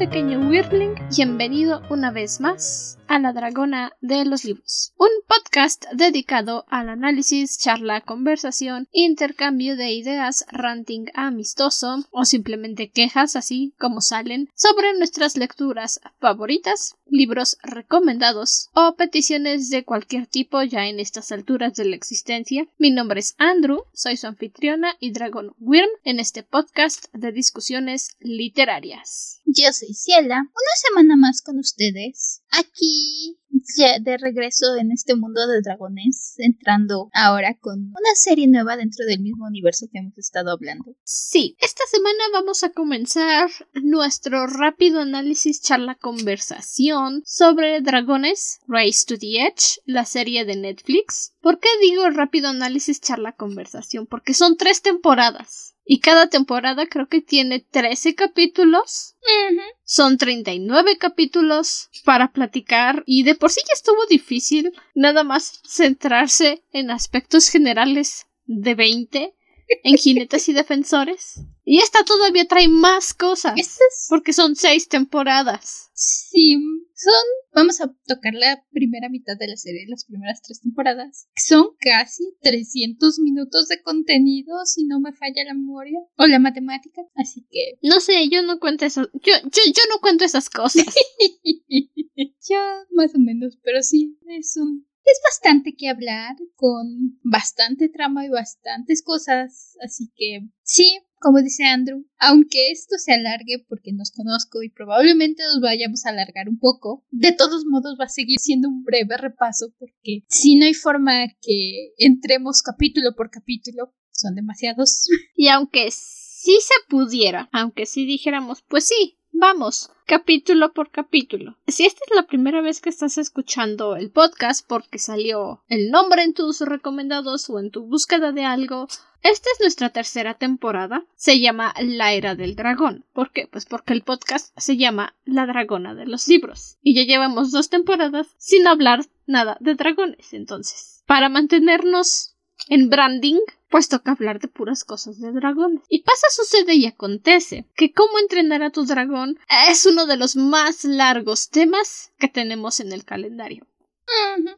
pequeño Weirdling, bienvenido una vez más a La Dragona de los Libros, un podcast dedicado al análisis, charla, conversación, intercambio de ideas, ranting amistoso o simplemente quejas así como salen sobre nuestras lecturas favoritas, libros recomendados o peticiones de cualquier tipo ya en estas alturas de la existencia. Mi nombre es Andrew, soy su anfitriona y Dragon Wyrm en este podcast de discusiones literarias. Yo soy Ciela, una semana más con ustedes. Aquí ya de regreso en este mundo de dragones, entrando ahora con una serie nueva dentro del mismo universo que hemos estado hablando. Sí, esta semana vamos a comenzar nuestro rápido análisis charla conversación sobre Dragones Race to the Edge, la serie de Netflix. ¿Por qué digo rápido análisis charla conversación? Porque son tres temporadas. Y cada temporada creo que tiene 13 capítulos. Son 39 capítulos para platicar y de por sí ya estuvo difícil nada más centrarse en aspectos generales de 20 en jinetes y defensores. Y esta todavía trae más cosas. Porque son seis temporadas. Sí, son. Vamos a tocar la primera mitad de la serie, las primeras tres temporadas. Son casi 300 minutos de contenido, si no me falla la memoria o la matemática. Así que. No sé, yo no cuento eso. Yo, yo, yo no cuento esas cosas. yo, más o menos, pero sí, es un es bastante que hablar, con bastante trama y bastantes cosas, así que sí, como dice Andrew, aunque esto se alargue porque nos conozco y probablemente nos vayamos a alargar un poco, de todos modos va a seguir siendo un breve repaso porque si no hay forma que entremos capítulo por capítulo, son demasiados. Y aunque sí se pudiera, aunque sí dijéramos, pues sí, Vamos, capítulo por capítulo. Si esta es la primera vez que estás escuchando el podcast porque salió el nombre en tus recomendados o en tu búsqueda de algo, esta es nuestra tercera temporada. Se llama La Era del Dragón. ¿Por qué? Pues porque el podcast se llama La Dragona de los Libros. Y ya llevamos dos temporadas sin hablar nada de dragones. Entonces, para mantenernos en branding, pues toca hablar de puras cosas de dragones. Y pasa, sucede y acontece que cómo entrenar a tu dragón es uno de los más largos temas que tenemos en el calendario.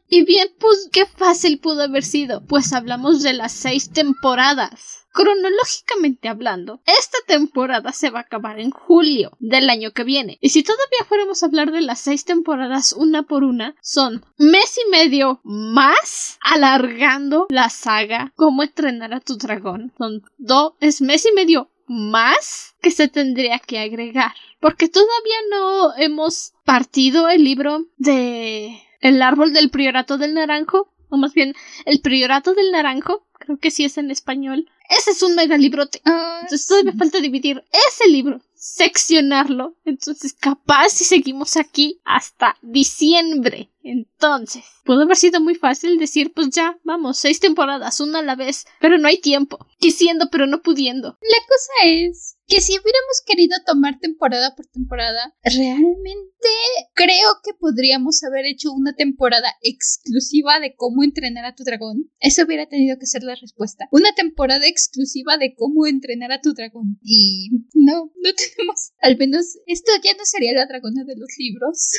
Y bien, pues qué fácil pudo haber sido, pues hablamos de las seis temporadas. Cronológicamente hablando, esta temporada se va a acabar en julio del año que viene. Y si todavía fuéramos a hablar de las seis temporadas una por una, son mes y medio más alargando la saga Cómo entrenar a tu dragón. Son dos, es mes y medio más que se tendría que agregar. Porque todavía no hemos partido el libro de El árbol del priorato del naranjo. O más bien, el priorato del naranjo. Creo que sí es en español. Ese es un mega librote. Entonces todavía falta dividir ese libro, seccionarlo. Entonces, capaz si seguimos aquí hasta diciembre. Entonces, pudo haber sido muy fácil decir, pues ya, vamos, seis temporadas, una a la vez, pero no hay tiempo. Quisiendo, pero no pudiendo. La cosa es que si hubiéramos querido tomar temporada por temporada, realmente creo que podríamos haber hecho una temporada exclusiva de cómo entrenar a tu dragón. Eso hubiera tenido que ser la respuesta. Una temporada exclusiva de cómo entrenar a tu dragón. Y no, no tenemos. Al menos esto ya no sería la dragona de los libros.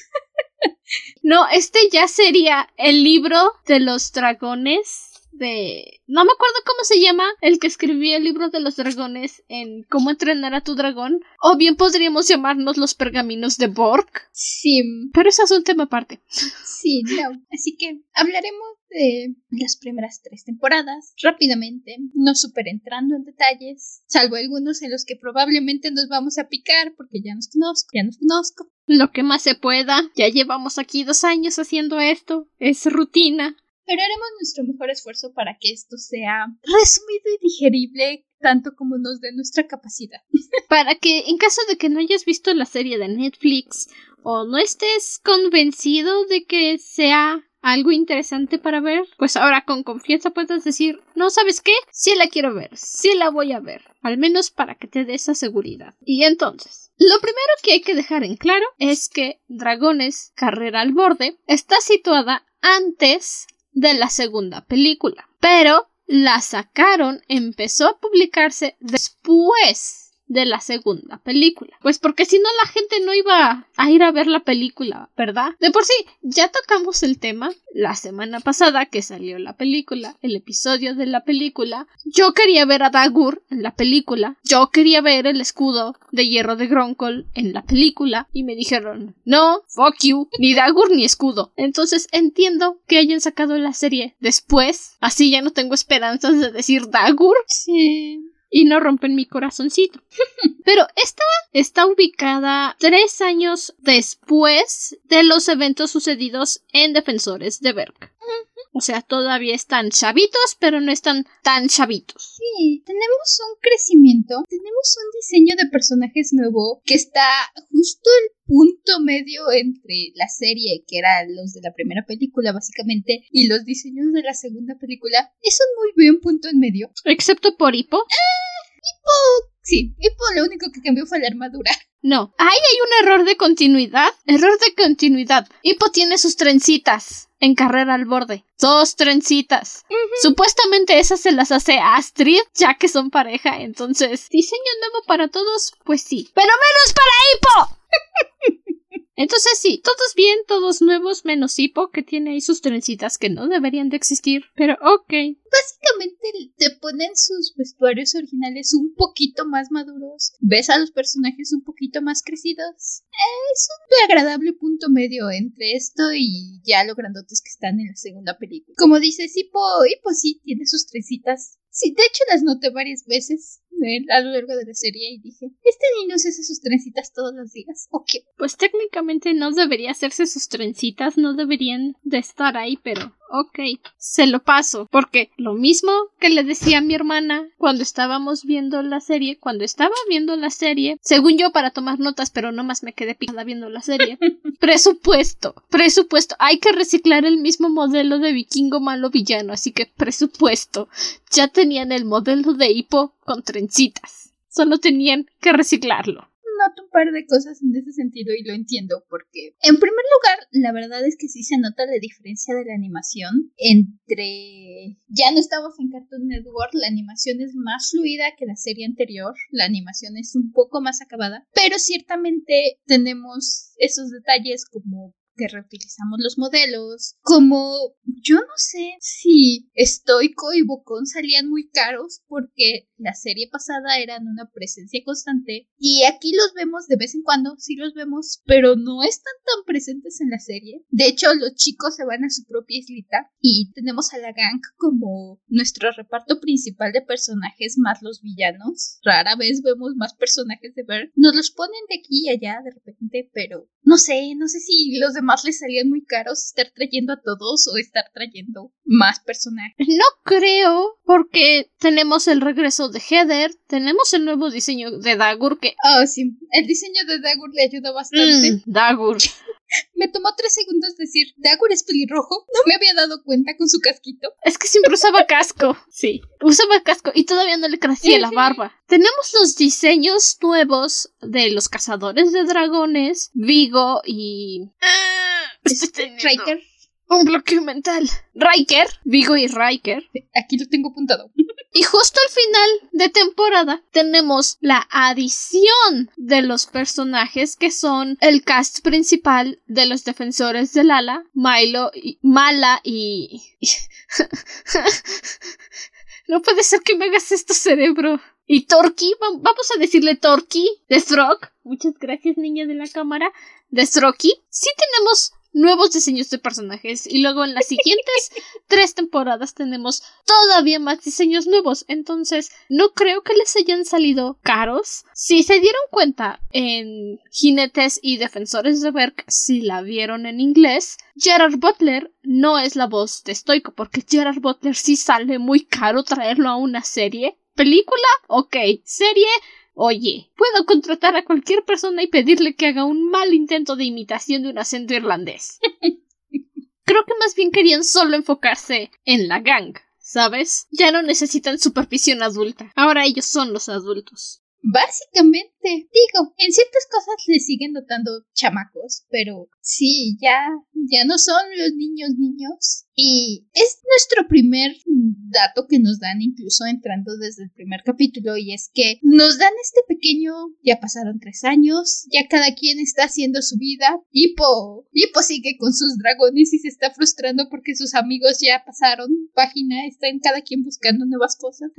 no, este ya sería el libro de los dragones de... No me acuerdo cómo se llama el que escribía el libro de los dragones en cómo entrenar a tu dragón. O bien podríamos llamarnos los pergaminos de Borg. Sí. Pero eso es un tema aparte. Sí, no. Así que hablaremos de las primeras tres temporadas rápidamente, no super entrando en detalles, salvo algunos en los que probablemente nos vamos a picar porque ya nos conozco, ya nos conozco. Lo que más se pueda, ya llevamos aquí dos años haciendo esto, es rutina. Pero haremos nuestro mejor esfuerzo para que esto sea resumido y digerible tanto como nos dé nuestra capacidad. para que en caso de que no hayas visto la serie de Netflix o no estés convencido de que sea algo interesante para ver, pues ahora con confianza puedes decir, no sabes qué, sí la quiero ver, sí la voy a ver, al menos para que te dé esa seguridad. Y entonces, lo primero que hay que dejar en claro es que Dragones Carrera al Borde está situada antes de la segunda película. Pero la sacaron, empezó a publicarse después de la segunda película. Pues porque si no la gente no iba a ir a ver la película, ¿verdad? De por sí, ya tocamos el tema la semana pasada que salió la película, el episodio de la película. Yo quería ver a Dagur en la película. Yo quería ver el escudo de hierro de Gronkol en la película y me dijeron, no, fuck you, ni Dagur ni escudo. Entonces entiendo que hayan sacado la serie después, así ya no tengo esperanzas de decir Dagur. Sí y no rompen mi corazoncito. Pero esta está ubicada tres años después de los eventos sucedidos en Defensores de Berk. O sea, todavía están chavitos, pero no están tan chavitos. Sí, tenemos un crecimiento, tenemos un diseño de personajes nuevo que está justo el punto medio entre la serie, que eran los de la primera película básicamente, y los diseños de la segunda película. Es un muy buen punto en medio. Excepto por Hippo. Ah, Hippo. Sí, Hippo lo único que cambió fue la armadura. No, ahí hay un error de continuidad. Error de continuidad. Hippo tiene sus trencitas en carrera al borde. Dos trencitas. Supuestamente esas se las hace Astrid, ya que son pareja. Entonces, diseño nuevo para todos, pues sí. Pero menos para Hippo. Entonces sí, todos bien, todos nuevos, menos Hippo, que tiene ahí sus trencitas que no deberían de existir, pero ok. Básicamente te ponen sus vestuarios originales un poquito más maduros, ves a los personajes un poquito más crecidos. Es un agradable punto medio entre esto y ya lo grandotes que están en la segunda película. Como dices, Hippo, Hippo sí tiene sus trencitas Sí, de hecho las noté varias veces a lo largo de la serie y dije, ¿este niño se hace sus trencitas todos los días? ¿O qué? Pues técnicamente no debería hacerse sus trencitas, no deberían de estar ahí, pero ok, se lo paso, porque lo mismo que le decía a mi hermana cuando estábamos viendo la serie, cuando estaba viendo la serie, según yo para tomar notas, pero nomás me quedé picada viendo la serie. presupuesto, presupuesto, hay que reciclar el mismo modelo de vikingo malo villano, así que presupuesto. Ya tenían el modelo de hipo con trencitas. Solo tenían que reciclarlo noto un par de cosas en ese sentido y lo entiendo porque, en primer lugar, la verdad es que sí se nota la diferencia de la animación entre... Ya no estamos en Cartoon Network, la animación es más fluida que la serie anterior, la animación es un poco más acabada, pero ciertamente tenemos esos detalles como que reutilizamos los modelos, como yo no sé si Stoico y Bocón salían muy caros porque la serie pasada eran una presencia constante y aquí los vemos de vez en cuando, sí los vemos, pero no están tan presentes en la serie. De hecho, los chicos se van a su propia islita y tenemos a la gang como nuestro reparto principal de personajes más los villanos. Rara vez vemos más personajes de ver. Nos los ponen de aquí y allá de repente, pero no sé, no sé si los demás les salían muy caros estar trayendo a todos o estar trayendo más personajes. No creo, porque tenemos el regreso de Heather, tenemos el nuevo diseño de Dagur que... Oh, sí, el diseño de Dagur le ayuda bastante. Mm, Dagur. Me tomó tres segundos decir, ¿Dagur es pelirrojo? No me había dado cuenta con su casquito. Es que siempre usaba casco. Sí, usaba casco y todavía no le crecía la barba. Tenemos los diseños nuevos de los cazadores de dragones, Vigo y... Ah, Riker. Un bloqueo mental. Riker, Vigo y Riker. Aquí lo tengo apuntado. Y justo al final de temporada tenemos la adición de los personajes que son el cast principal de los defensores del ala, Milo, y, Mala y... no puede ser que me hagas esto, cerebro. Y Torky, vamos a decirle Torky, de Frog. Muchas gracias, niña de la cámara. De Stroky. Sí tenemos nuevos diseños de personajes y luego en las siguientes tres temporadas tenemos todavía más diseños nuevos. Entonces, no creo que les hayan salido caros. Si se dieron cuenta en Jinetes y Defensores de Berk, si la vieron en inglés, Gerard Butler no es la voz de Stoico porque Gerard Butler sí sale muy caro traerlo a una serie. ¿Película? Ok. ¿Serie? Oye, puedo contratar a cualquier persona y pedirle que haga un mal intento de imitación de un acento irlandés. Creo que más bien querían solo enfocarse en la gang, ¿sabes? Ya no necesitan supervisión adulta. Ahora ellos son los adultos. Básicamente, digo, en ciertas cosas le siguen notando chamacos, pero sí, ya, ya no son los niños niños. Y es nuestro primer dato que nos dan incluso entrando desde el primer capítulo y es que nos dan este pequeño, ya pasaron tres años, ya cada quien está haciendo su vida. Hippo, Hippo sigue con sus dragones y se está frustrando porque sus amigos ya pasaron página, están cada quien buscando nuevas cosas.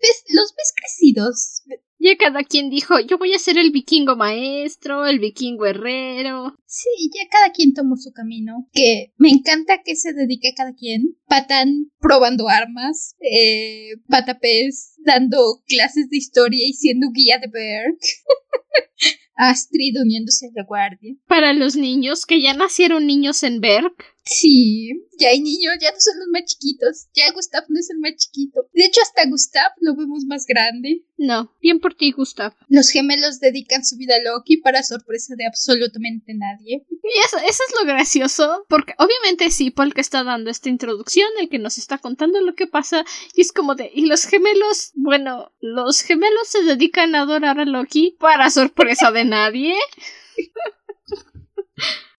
Ves, los ves crecidos. Ya cada quien dijo, yo voy a ser el vikingo maestro, el vikingo herrero. Sí, ya cada quien tomó su camino. Que me encanta que se dedique cada quien. Patán probando armas, eh, Patapés dando clases de historia y siendo guía de Berg. Astrid uniéndose a la guardia. Para los niños que ya nacieron niños en Berg. Sí, ya hay niños, ya no son los más chiquitos. Ya Gustav no es el más chiquito. De hecho, hasta Gustav lo vemos más grande. No, bien por ti, Gustav. Los gemelos dedican su vida a Loki para sorpresa de absolutamente nadie. Y eso, eso es lo gracioso, porque obviamente sí, Paul que está dando esta introducción, el que nos está contando lo que pasa, y es como de, y los gemelos, bueno, los gemelos se dedican a adorar a Loki para sorpresa de nadie.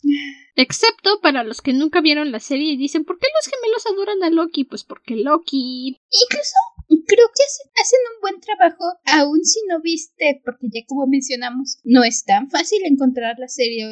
Excepto para los que nunca vieron la serie y dicen, ¿por qué los gemelos adoran a Loki? Pues porque Loki... Incluso creo que hacen, un buen trabajo, aun si no viste, porque ya como mencionamos, no es tan fácil encontrar la serie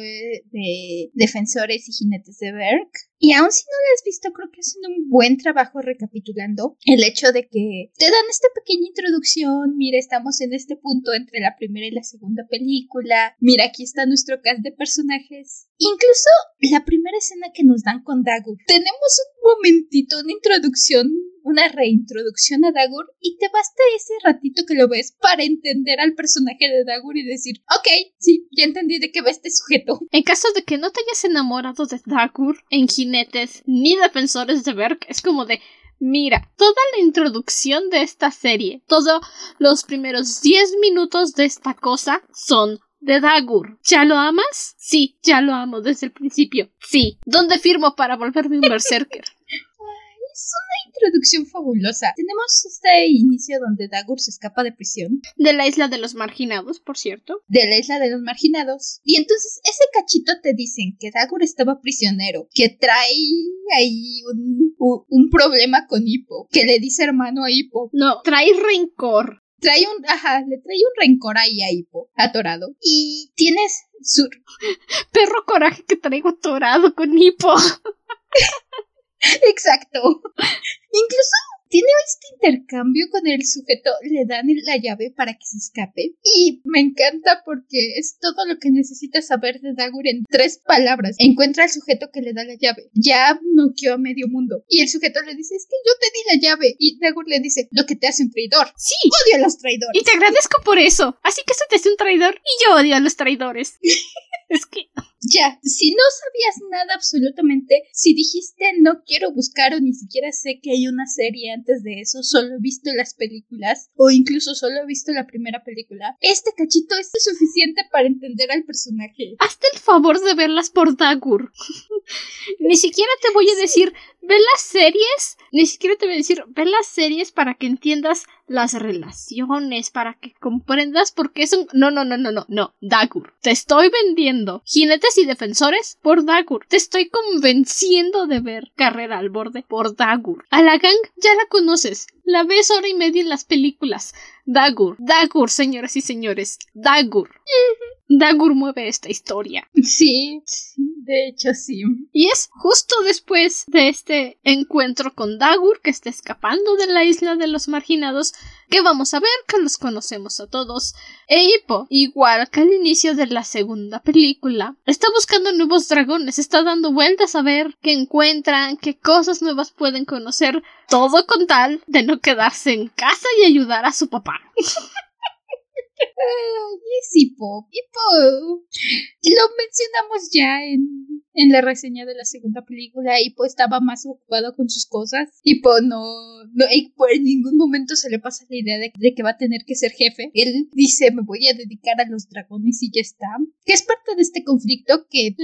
de, Defensores y Jinetes de Berk. Y aun si no la has visto, creo que hacen un buen trabajo recapitulando el hecho de que te dan esta pequeña introducción, mira, estamos en este punto entre la primera y la segunda película, mira, aquí está nuestro cast de personajes. Incluso la primera escena que nos dan con Dagu, tenemos un momentito, una introducción una reintroducción a Dagur y te basta ese ratito que lo ves para entender al personaje de Dagur y decir, ok, sí, ya entendí de qué va este sujeto. En caso de que no te hayas enamorado de Dagur en jinetes ni defensores de Berk, es como de, Mira, toda la introducción de esta serie, todos los primeros 10 minutos de esta cosa son de Dagur. ¿Ya lo amas? Sí, ya lo amo desde el principio. Sí. ¿Dónde firmo para volverme un berserker? es una introducción fabulosa. Tenemos este inicio donde Dagur se escapa de prisión. De la isla de los marginados, por cierto. De la isla de los marginados. Y entonces ese cachito te dicen que Dagur estaba prisionero, que trae ahí un, un, problema con Hippo, que le dice hermano a Hippo. No, trae rencor trae un, ajá, le trae un rencor ahí a Hippo, atorado. Y tienes su... Perro coraje que traigo atorado con Hippo. Exacto. Incluso tiene este intercambio con el sujeto, le dan la llave para que se escape. Y me encanta porque es todo lo que necesitas saber de Dagur en tres palabras. Encuentra al sujeto que le da la llave. Ya noqueó a medio mundo. Y el sujeto le dice, es que yo te di la llave. Y Dagur le dice, lo que te hace un traidor. Sí. Odio a los traidores. Y te agradezco por eso. Así que eso te hace un traidor y yo odio a los traidores. es que... Ya, si no sabías nada absolutamente, si dijiste no quiero buscar o ni siquiera sé que hay una serie antes de eso, solo he visto las películas o incluso solo he visto la primera película, este cachito es suficiente para entender al personaje. Hazte el favor de verlas por Dagur. ni siquiera te voy a decir, ve las series, ni siquiera te voy a decir, ve las series para que entiendas las relaciones, para que comprendas por qué es un... No, no, no, no, no, no, Dagur. Te estoy vendiendo jinetes y defensores por Dagur. Te estoy convenciendo de ver Carrera al Borde por Dagur. A la gang ya la conoces. La ves hora y media en las películas. Dagur, Dagur, señoras y señores, Dagur. Dagur mueve esta historia. Sí, de hecho sí. Y es justo después de este encuentro con Dagur, que está escapando de la isla de los marginados, que vamos a ver que los conocemos a todos. E Hippo, igual que al inicio de la segunda película, está buscando nuevos dragones, está dando vueltas a ver qué encuentran, qué cosas nuevas pueden conocer, todo con tal de no quedarse en casa y ayudar a su papá. y es Hippo. Hippo. Lo mencionamos ya en en la reseña de la segunda película, Hippo estaba más ocupado con sus cosas. Hippo no, no por en ningún momento se le pasa la idea de, que va a tener que ser jefe. Él dice, me voy a dedicar a los dragones y ya está. Que es parte de este conflicto que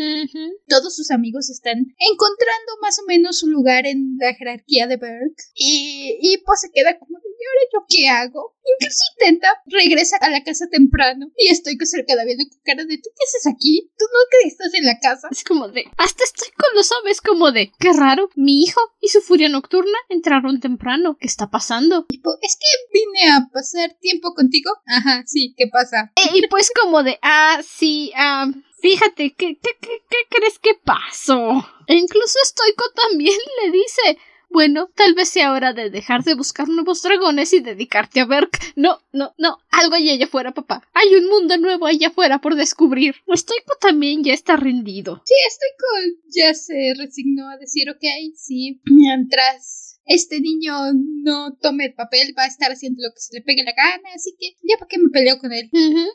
todos sus amigos están encontrando más o menos su lugar en la jerarquía de Berg. Y Hippo se queda como de, ¿y ahora yo qué hago? Incluso intenta, regresa a la casa temprano y estoy cerca de viendo con cara de, ¿tú qué haces aquí? ¿Tú no estás en la casa? Es como de, hasta estoy con los aves como de, qué raro, mi hijo y su furia nocturna entraron temprano, ¿qué está pasando? es que vine a pasar tiempo contigo. Ajá, sí, ¿qué pasa? Eh, y pues como de, ah, sí, ah... Fíjate, ¿qué, qué, qué, qué crees que pasó? E incluso Stoico también le dice, bueno, tal vez sea hora de dejar de buscar nuevos dragones y dedicarte a Berk. No, no, no, algo hay allá afuera, papá. Hay un mundo nuevo allá afuera por descubrir. Stoico también ya está rendido. Sí, Stoico ya se resignó a decir, ok, sí, mientras este niño no tome el papel, va a estar haciendo lo que se le pegue la gana, así que ya para qué me peleo con él.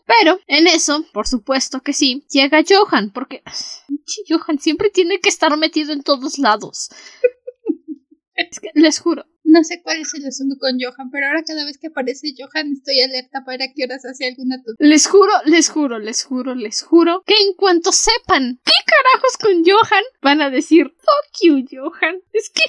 Pero en eso, por supuesto que sí, llega Johan, porque Johan siempre tiene que estar metido en todos lados. Es que les juro. No sé cuál es el asunto con Johan, pero ahora cada vez que aparece Johan estoy alerta para que horas hace alguna tontería. Les juro, les juro, les juro, les juro que en cuanto sepan qué carajos con Johan, van a decir, fuck you, Johan. Es que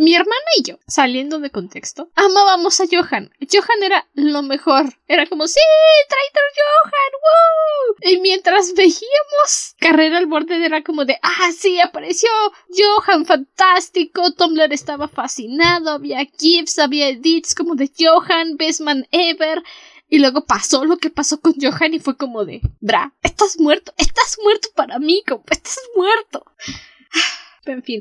mi hermana y yo, saliendo de contexto, amábamos a Johan. Johan era lo mejor. Era como, sí, Traitor Johan, ¡Woo! Y mientras veíamos Carrera al borde, era como de, ah, sí, apareció Johan, fantástico. Tumblr estaba fascinado, había GIFs, había edits como de Johan, Best Man Ever. Y luego pasó lo que pasó con Johan y fue como de, bra, estás muerto, estás muerto para mí, como, estás muerto. en fin.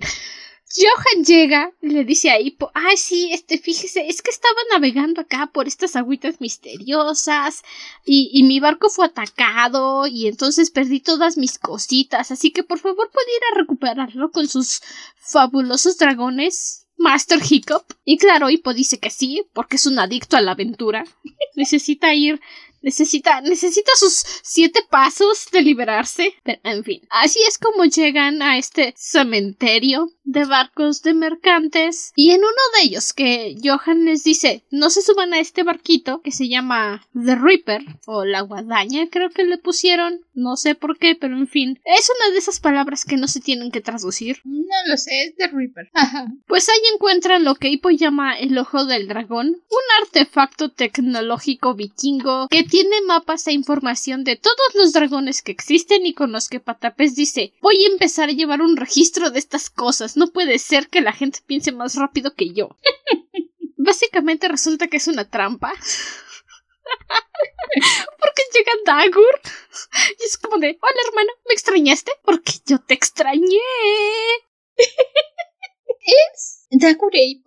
Johan llega y le dice a Hippo, ay sí, este, fíjese, es que estaba navegando acá por estas agüitas misteriosas y, y mi barco fue atacado y entonces perdí todas mis cositas, así que por favor puede ir a recuperarlo con sus fabulosos dragones. Master Hiccup. Y claro, Hippo dice que sí, porque es un adicto a la aventura. Necesita ir Necesita, necesita sus siete pasos de liberarse. Pero, en fin, así es como llegan a este cementerio de barcos de mercantes. Y en uno de ellos, que Johan les dice, no se suban a este barquito que se llama The Reaper, o la guadaña, creo que le pusieron. No sé por qué, pero en fin. Es una de esas palabras que no se tienen que traducir. No lo sé, es The Reaper. Pues ahí encuentran lo que Hippo llama el ojo del dragón, un artefacto tecnológico vikingo que tiene mapas e información de todos los dragones que existen y con los que Patapés dice voy a empezar a llevar un registro de estas cosas. No puede ser que la gente piense más rápido que yo. Básicamente resulta que es una trampa. Porque llega Dagur y es como de hola hermano, ¿me extrañaste? Porque yo te extrañé. es Dagur e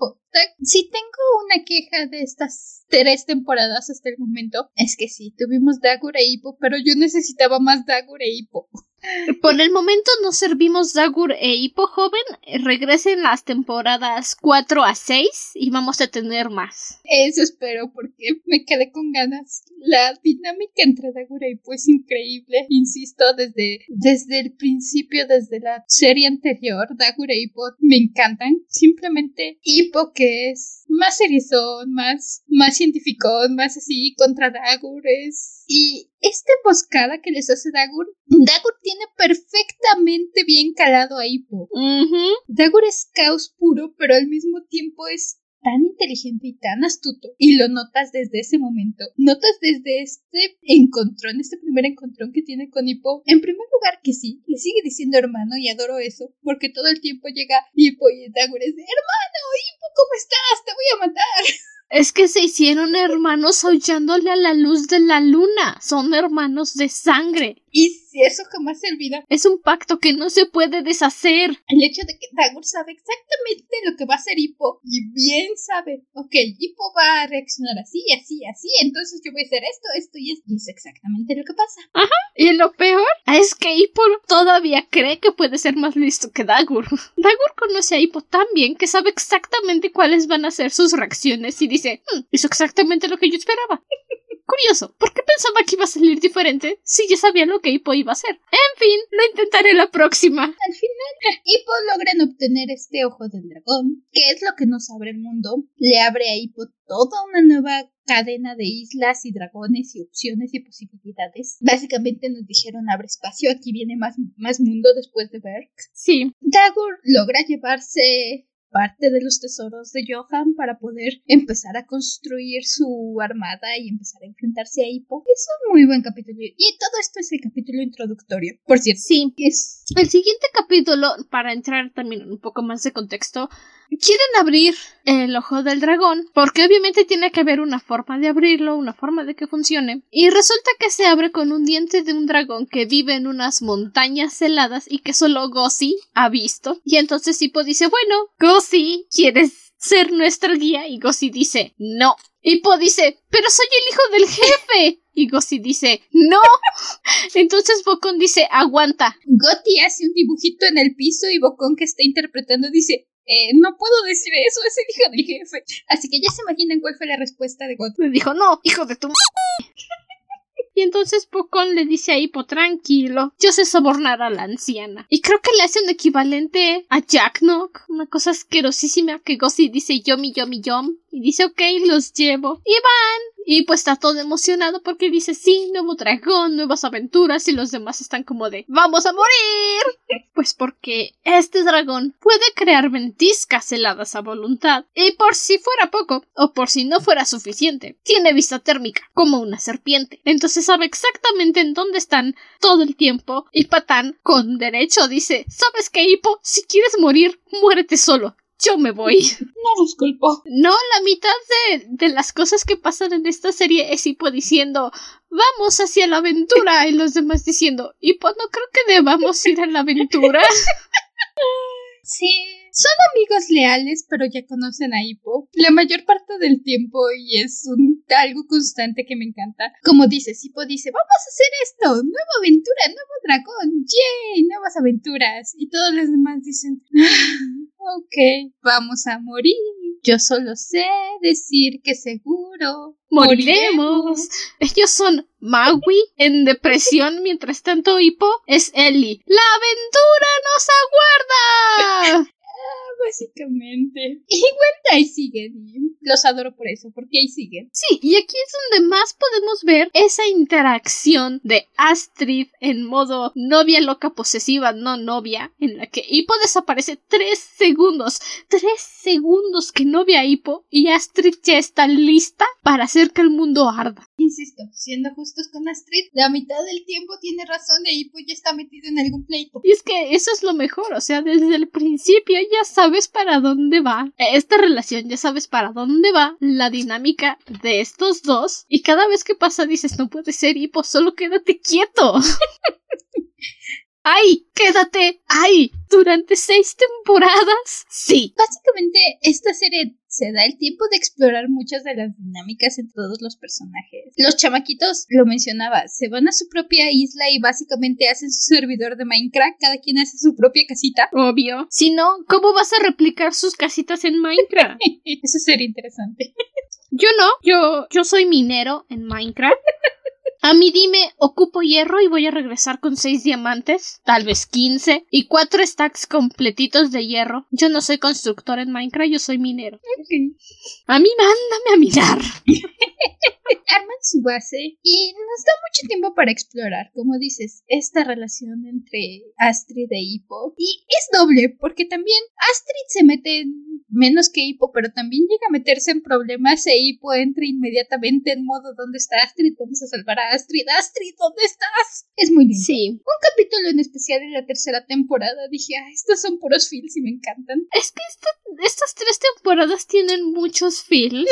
Si tengo una queja de estas tres temporadas hasta el momento. Es que sí, tuvimos Dagur e Hippo, pero yo necesitaba más Dagur Hippo. Por el momento nos servimos Dagur e Hippo joven. Regresen las temporadas 4 a 6 y vamos a tener más. Eso espero porque me quedé con ganas. La dinámica entre Dagur e Hippo es increíble. Insisto, desde, desde el principio, desde la serie anterior, Dagur e Hippo me encantan. Simplemente Hippo que es más serizón, más, más científico, más así contra Dagur es... Y esta emboscada que les hace Dagur, Dagur tiene perfectamente bien calado a Hippo. Dagur es caos puro, pero al mismo tiempo es tan inteligente y tan astuto y lo notas desde ese momento. Notas desde este encontrón, este primer encontrón que tiene con Hippo. En primer lugar que sí, le sigue diciendo hermano y adoro eso, porque todo el tiempo llega Hippo y Dagur es de hermano, Hippo, ¿cómo estás? Te voy a matar. Es que se hicieron hermanos aullándole a la luz de la luna. Son hermanos de sangre. Y si eso jamás se olvida. Es un pacto que no se puede deshacer. El hecho de que Dagur sabe exactamente lo que va a hacer Hippo. Y bien sabe. Ok, Hippo va a reaccionar así, así, así. Entonces yo voy a hacer esto, esto y esto. Y es exactamente lo que pasa. Ajá. Y lo peor es que Hippo todavía cree que puede ser más listo que Dagur. Dagur conoce a Hippo tan bien que sabe exactamente cuáles van a ser sus reacciones y dice, hmm, hizo exactamente lo que yo esperaba. Curioso, ¿por qué pensaba que iba a salir diferente si ya sabía lo que Hippo iba a hacer? En fin, lo intentaré la próxima. Al final, Hippo logran obtener este ojo del dragón, que es lo que nos abre el mundo. Le abre a Hippo toda una nueva cadena de islas y dragones y opciones y posibilidades. Básicamente nos dijeron abre espacio, aquí viene más, más mundo después de Berk. Sí. Dagur logra llevarse parte de los tesoros de Johan para poder empezar a construir su armada y empezar a enfrentarse a Hippo. Es un muy buen capítulo. Y todo esto es el capítulo introductorio. Por cierto, Sí. es El siguiente capítulo, para entrar también en un poco más de contexto, quieren abrir el ojo del dragón, porque obviamente tiene que haber una forma de abrirlo, una forma de que funcione. Y resulta que se abre con un diente de un dragón que vive en unas montañas heladas y que solo Gossi ha visto. Y entonces Hippo dice, bueno, Gossi, ¿quieres ser nuestra guía? Y Gossi dice, no. Hippo dice, pero soy el hijo del jefe. Y Gossi dice, no. Entonces Bocón dice, aguanta. Gotti hace un dibujito en el piso y Bocón que está interpretando dice, eh, no puedo decir eso, es el hijo del jefe. Así que ya se imaginan cuál fue la respuesta de Gotti. Le dijo, no, hijo de tu m-". Y entonces Pocón le dice a Hippo, tranquilo, yo sé sobornar a la anciana. Y creo que le hace un equivalente a Jack Knock, una cosa asquerosísima que Gossi dice yomi yomi yom. Y dice, ok, los llevo. Y van. Y pues está todo emocionado porque dice, sí, nuevo dragón, nuevas aventuras. Y los demás están como de, vamos a morir. Pues porque este dragón puede crear ventiscas heladas a voluntad. Y por si fuera poco, o por si no fuera suficiente, tiene vista térmica, como una serpiente. Entonces sabe exactamente en dónde están todo el tiempo. Y Patán, con derecho, dice, ¿sabes qué, Hippo? Si quieres morir, muérete solo. Yo me voy. No los culpo. No, la mitad de, de las cosas que pasan en esta serie es Hippo diciendo vamos hacia la aventura y los demás diciendo Hippo no creo que debamos ir a la aventura. Sí, son amigos leales, pero ya conocen a Hippo la mayor parte del tiempo y es un algo constante que me encanta. Como dices, Hippo dice, vamos a hacer esto, nueva aventura, nuevo dragón, yay, nuevas aventuras. Y todos los demás dicen, "Ah, ok, vamos a morir. Yo solo sé decir que seguro Moriremos. Ellos son Maui en depresión, mientras tanto Hippo es Ellie. ¡La aventura nos aguarda! Básicamente. Igual ahí siguen. Los adoro por eso, porque ahí siguen. Sí, y aquí es donde más podemos ver esa interacción de Astrid en modo novia loca posesiva, no novia, en la que Hippo desaparece tres segundos. Tres segundos que no ve a Hippo y Astrid ya está lista para hacer que el mundo arda. Insisto, siendo justos con Astrid, la mitad del tiempo tiene razón e Hippo ya está metido en algún pleito. Y es que eso es lo mejor, o sea, desde el principio ya sabes para dónde va esta relación, ya sabes para dónde va la dinámica de estos dos. Y cada vez que pasa dices, no puede ser, Hippo, solo quédate quieto. ¡Ay! ¡Quédate ahí! ¿Durante seis temporadas? Sí. Básicamente, esta serie se da el tiempo de explorar muchas de las dinámicas entre todos los personajes. Los chamaquitos, lo mencionaba, se van a su propia isla y básicamente hacen su servidor de Minecraft, cada quien hace su propia casita. Obvio. Si no, ¿cómo vas a replicar sus casitas en Minecraft? Eso sería interesante. Yo no. Yo, yo soy minero en Minecraft. A mí dime, ocupo hierro y voy a regresar con seis diamantes, tal vez quince, y cuatro stacks completitos de hierro. Yo no soy constructor en Minecraft, yo soy minero. A mí mándame a minar. Arman su base y nos da mucho tiempo para explorar, como dices, esta relación entre Astrid e Hippo. Y es doble, porque también Astrid se mete en menos que Hippo, pero también llega a meterse en problemas e Hippo entra inmediatamente en modo ¿dónde está Astrid? Vamos a salvar a Astrid. Astrid, ¿dónde estás? Es muy lindo. Sí. Un capítulo en especial en la tercera temporada dije, ah, estos son puros feels y me encantan. Es que esta- estas tres temporadas tienen muchos feels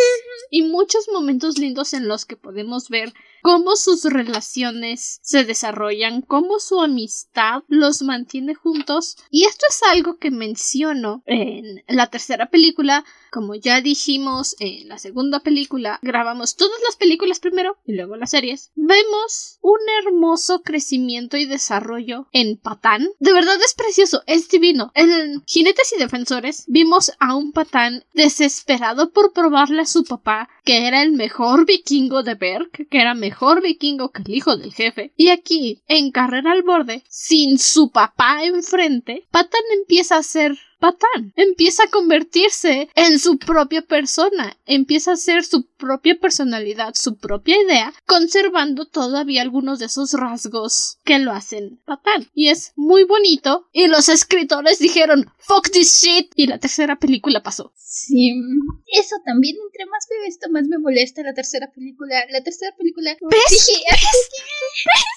y muchos momentos lindos en los que podemos ver cómo sus relaciones se desarrollan, cómo su amistad los mantiene juntos. Y esto es algo que menciono en la tercera película. Como ya dijimos en la segunda película, grabamos todas las películas primero y luego las series. Vemos un hermoso crecimiento y desarrollo en Patán. De verdad es precioso, es divino. En Jinetes y Defensores vimos a un Patán desesperado por probarle a su papá que era el mejor vikingo de Berk, que era mejor vikingo que el hijo del jefe. Y aquí, en Carrera al Borde, sin su papá enfrente, Patán empieza a ser Patán empieza a convertirse en su propia persona, empieza a ser su propia personalidad, su propia idea, conservando todavía algunos de esos rasgos que lo hacen Patán. Y es muy bonito. Y los escritores dijeron, fuck this shit. Y la tercera película pasó. Sí. Eso también, entre más veo esto, más me molesta la tercera película. La tercera película. ¿Ves?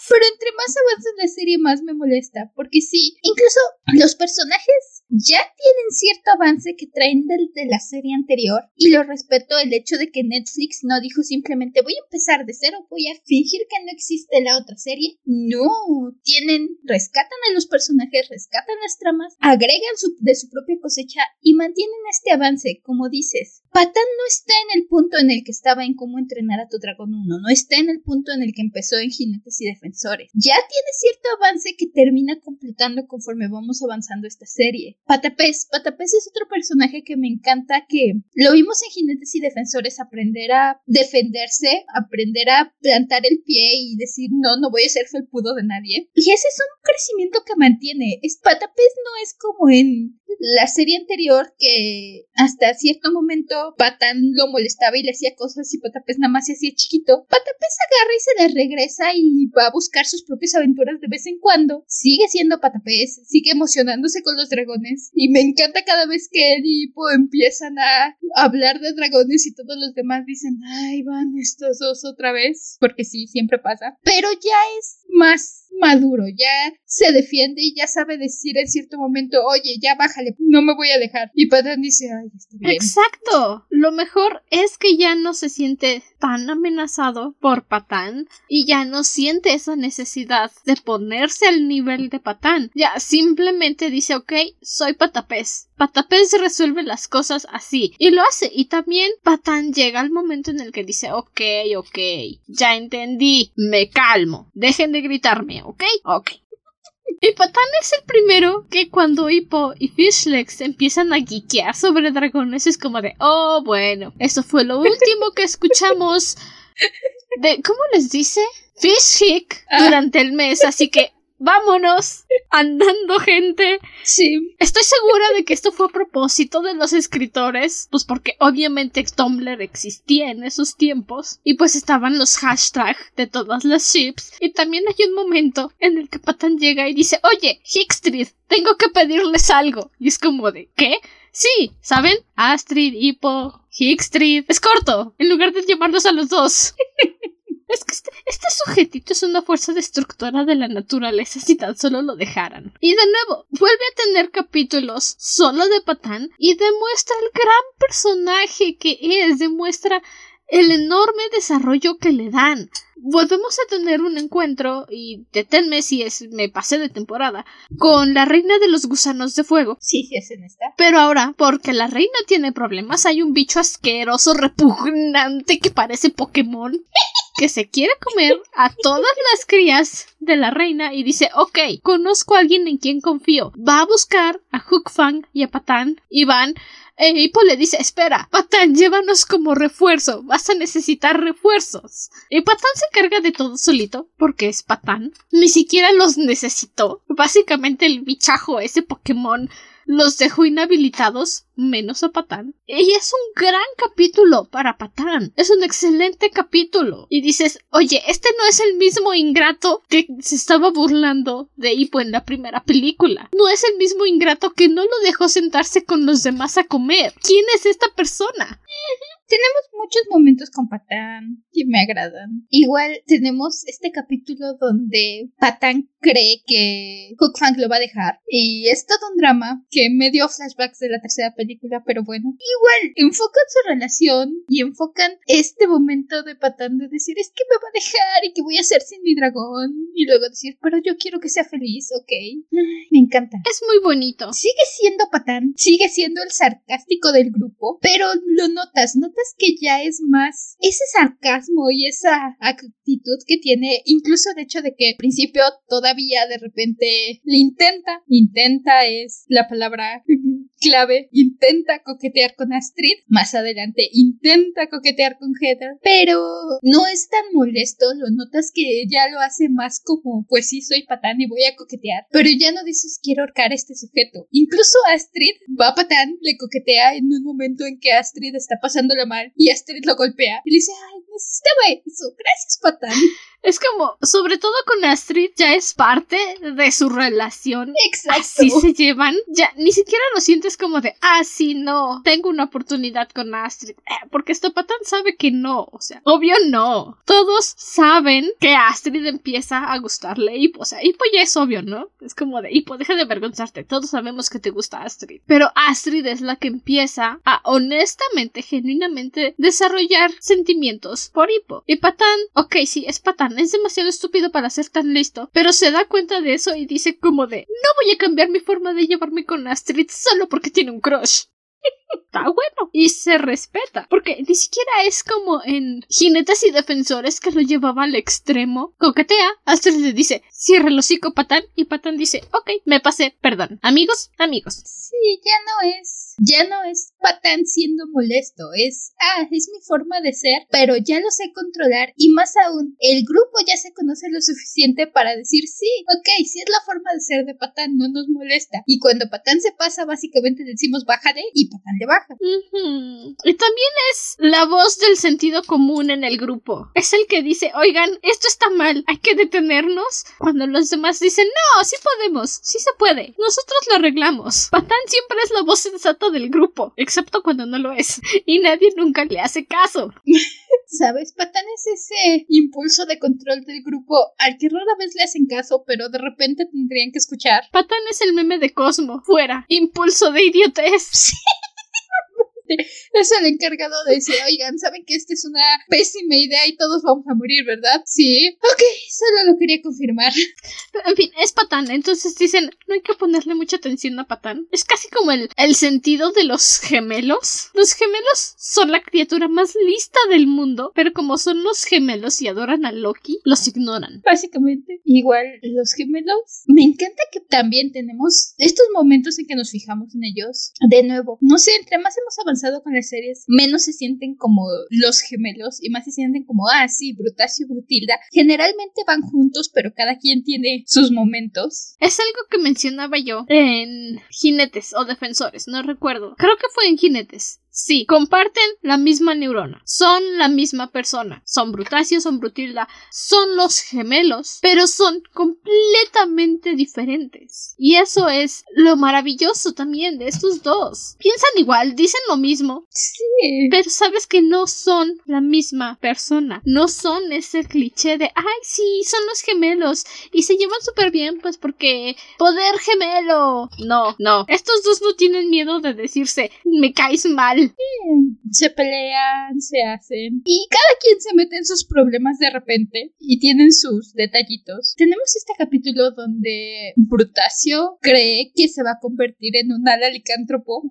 Pero entre más avanza la serie, más me molesta. Porque sí, incluso los personajes ya tienen cierto avance que traen del, de la serie anterior. Y lo respeto el hecho de que Netflix no dijo simplemente voy a empezar de cero, voy a fingir que no existe la otra serie. No, tienen, rescatan a los personajes, rescatan las tramas, agregan su, de su propia cosecha y mantienen este avance, como dices. Patán no está en el punto en el que estaba en cómo entrenar a tu dragón 1, no está en el punto en el que empezó en Jinetes y Defensores. Ya tiene cierto avance que termina completando conforme vamos avanzando esta serie. Patapés, Patapés es otro personaje que me encanta que lo vimos en Jinetes y Defensores aprender a defenderse, aprender a plantar el pie y decir no, no voy a ser felpudo de nadie. Y ese es un crecimiento que mantiene. Es, Patapés no es como en la serie anterior que hasta cierto momento Patán lo molestaba y le hacía cosas y Patapés nada más se hacía chiquito. Patapés agarra y se le regresa y va a buscar sus propias aventuras de vez en cuando. Sigue siendo Patapés, sigue emocionándose con los dragones me encanta cada vez que él y empiezan a hablar de dragones y todos los demás dicen, ay, van estos dos otra vez, porque sí, siempre pasa. Pero ya es más maduro, ya se defiende y ya sabe decir en cierto momento, oye, ya bájale, no me voy a dejar. Y Patán dice, ay, está bien. Exacto. Lo mejor es que ya no se siente tan amenazado por Patán y ya no siente esa necesidad de ponerse al nivel de Patán. Ya simplemente dice, ok, soy Patapés. Patapés resuelve las cosas así y lo hace. Y también Patán llega al momento en el que dice, ok, ok, ya entendí, me calmo, dejen de gritarme, ok, ok. Y Patán es el primero que cuando Hippo y Fishlegs empiezan a geekear sobre dragones es como de, oh, bueno, eso fue lo último que escuchamos de, ¿cómo les dice? Fishhick durante el mes, así que vámonos, andando gente. Sí. Estoy segura de que esto fue a propósito de los escritores, pues porque obviamente Tumblr existía en esos tiempos y pues estaban los hashtags de todas las ships y también hay un momento en el que Patán llega y dice, oye, Hickstreet, tengo que pedirles algo. Y es como de, ¿qué? Sí, ¿saben? Astrid, Hippo, Hickstreet. Es corto, en lugar de llamarlos a los dos. Es que este, este, sujetito es una fuerza destructora de la naturaleza si tan solo lo dejaran. Y de nuevo, vuelve a tener capítulos solo de Patán y demuestra el gran personaje que es, demuestra el enorme desarrollo que le dan. Volvemos a tener un encuentro, y deténme si es, me pasé de temporada, con la reina de los gusanos de fuego. Sí, sí, es en esta. Pero ahora, porque la reina tiene problemas, hay un bicho asqueroso, repugnante, que parece Pokémon, que se quiere comer a todas las crías de la reina y dice, ok, conozco a alguien en quien confío. Va a buscar a Hookfang y a Patán y van e Hippo le dice, espera, Patán, llévanos como refuerzo, vas a necesitar refuerzos. Y Patán se carga de todo solito, porque es Patán. Ni siquiera los necesitó. Básicamente el bichajo, ese Pokémon, los dejó inhabilitados, menos a Patán. Y es un gran capítulo para Patán. Es un excelente capítulo. Y dices, oye, este no es el mismo ingrato que se estaba burlando de Hippo en la primera película. No es el mismo ingrato que no lo dejó sentarse con los demás a comer. ¿Quién es esta persona? Tenemos muchos momentos con Patán que me agradan. Igual tenemos este capítulo donde Patán cree que Hook Fang lo va a dejar y es todo un drama que me dio flashbacks de la tercera película, pero bueno, igual enfocan su relación y enfocan este momento de Patán de decir es que me va a dejar y que voy a hacer sin mi dragón y luego decir pero yo quiero que sea feliz, ok. Me encanta. Es muy bonito. Sigue siendo Patán, sigue siendo el sarcástico del grupo, pero lo notas, notas que ya es más ese sarcasmo y esa actitud que tiene, incluso el hecho de que al principio todavía de repente le intenta, intenta es la palabra clave, intenta coquetear con Astrid, más adelante intenta coquetear con Heather, pero no es tan molesto, lo notas que ya lo hace más como, pues sí, soy patán y voy a coquetear, pero ya no dices quiero ahorcar a este sujeto. Incluso Astrid va a patán, le coquetea en un momento en que Astrid está mal y Astrid lo golpea y le dice, ay, necesitaba eso, gracias patán. Es como, sobre todo con Astrid, ya es parte de su relación. Exacto. Así se llevan. Ya ni siquiera lo sientes como de, ah, sí, no, tengo una oportunidad con Astrid. Eh, porque este patán sabe que no. O sea, obvio no. Todos saben que Astrid empieza a gustarle. Y, o sea, y pues ya es obvio, ¿no? Es como de, pues deja de avergonzarte. Todos sabemos que te gusta Astrid. Pero Astrid es la que empieza a honestamente, genuinamente desarrollar sentimientos por Hipo. Y Patán, ok, sí, es Patán es demasiado estúpido para ser tan listo, pero se da cuenta de eso y dice como de no voy a cambiar mi forma de llevarme con Astrid solo porque tiene un crush. Está bueno. Y se respeta. Porque ni siquiera es como en jinetes y defensores que lo llevaba al extremo. Coquetea. Astrid le dice, cierra el hocico, Patán. Y Patán dice, ok, me pasé, perdón. Amigos, amigos. Sí, ya no es ya no es patán siendo molesto, es, ah, es mi forma de ser, pero ya lo sé controlar y más aún, el grupo ya se conoce lo suficiente para decir, sí, ok, si es la forma de ser de patán, no nos molesta. Y cuando patán se pasa, básicamente decimos bájale y patán le baja. Y también es la voz del sentido común en el grupo. Es el que dice, oigan, esto está mal, hay que detenernos. Cuando los demás dicen, no, sí podemos, sí se puede, nosotros lo arreglamos. Patán siempre es la voz sensata del grupo, excepto cuando no lo es, y nadie nunca le hace caso. ¿Sabes? Patán es ese impulso de control del grupo al que rara vez le hacen caso, pero de repente tendrían que escuchar. Patán es el meme de Cosmo. Fuera. Impulso de idiotez. es el encargado de decir, oigan, saben que esta es una pésima idea y todos vamos a morir, ¿verdad? Sí. Ok, solo lo quería confirmar. en fin, es Patán, entonces dicen, no hay que ponerle mucha atención a Patán. Es casi como el, el sentido de los gemelos. Los gemelos son la criatura más lista del mundo, pero como son los gemelos y adoran a Loki, los ignoran. Básicamente, igual los gemelos. Me encanta que también tenemos estos momentos en que nos fijamos en ellos. De nuevo, no sé, entre más hemos avanzado con las series, menos se sienten como los gemelos y más se sienten como, ah, sí, Brutasio y Brutilda. Generalmente van juntos, pero cada quien tiene sus momentos. Es algo que mencionaba yo en Jinetes o Defensores, no recuerdo. Creo que fue en Jinetes. Sí, comparten la misma neurona, son la misma persona, son Brutasio, son Brutilda, son los gemelos, pero son completamente diferentes. Y eso es lo maravilloso también de estos dos. Piensan igual, dicen lo mismo, sí, pero sabes que no son la misma persona, no son ese cliché de, ay, sí, son los gemelos y se llevan súper bien, pues porque poder gemelo. No, no, estos dos no tienen miedo de decirse, me caes mal se pelean, se hacen. Y cada quien se mete en sus problemas de repente y tienen sus detallitos. Tenemos este capítulo donde Brutasio cree que se va a convertir en un ala licántropo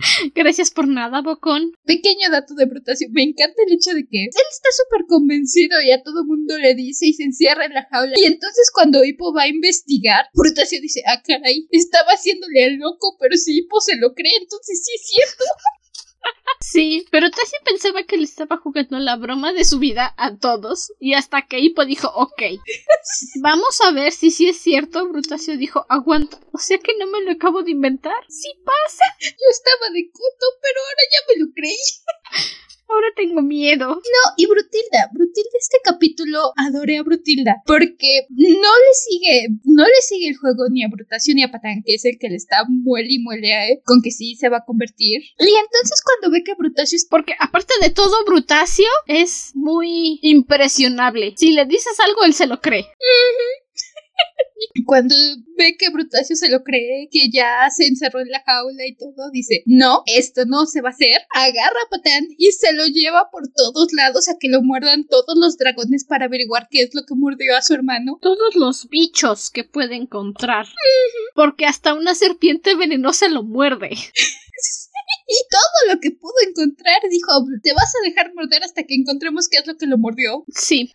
Gracias por nada, Bocón. Pequeño dato de brotación. Me encanta el hecho de que él está súper convencido y a todo mundo le dice y se encierra en la jaula. Y entonces cuando Hippo va a investigar, Brutasio dice, ah, caray, estaba haciéndole al loco, pero si Hippo se lo cree, entonces sí es cierto. Sí, pero Tassi pensaba que le estaba jugando la broma de su vida a todos y hasta que Hippo dijo, ok, vamos a ver si sí es cierto. Brutasio dijo, aguanta, o sea que no me lo acabo de inventar. Sí pasa. Yo estaba de coto, pero ahora ya me lo creí. Ahora tengo miedo. No, y Brutilda, Brutilda este capítulo adoré a Brutilda porque no le sigue, no le sigue el juego ni a Brutacio ni a Patán, que es el que le está muele y muele a él, con que sí se va a convertir. Y entonces cuando ve que Brutacio es... Porque aparte de todo, Brutacio es muy impresionable. Si le dices algo, él se lo cree. Cuando ve que Brutacio se lo cree, que ya se encerró en la jaula y todo, dice, no, esto no se va a hacer. Agarra a Patán y se lo lleva por todos lados a que lo muerdan todos los dragones para averiguar qué es lo que mordió a su hermano. Todos los bichos que puede encontrar. Porque hasta una serpiente venenosa lo muerde. Y todo lo que pudo encontrar dijo, te vas a dejar morder hasta que encontremos qué es lo que lo mordió. Sí.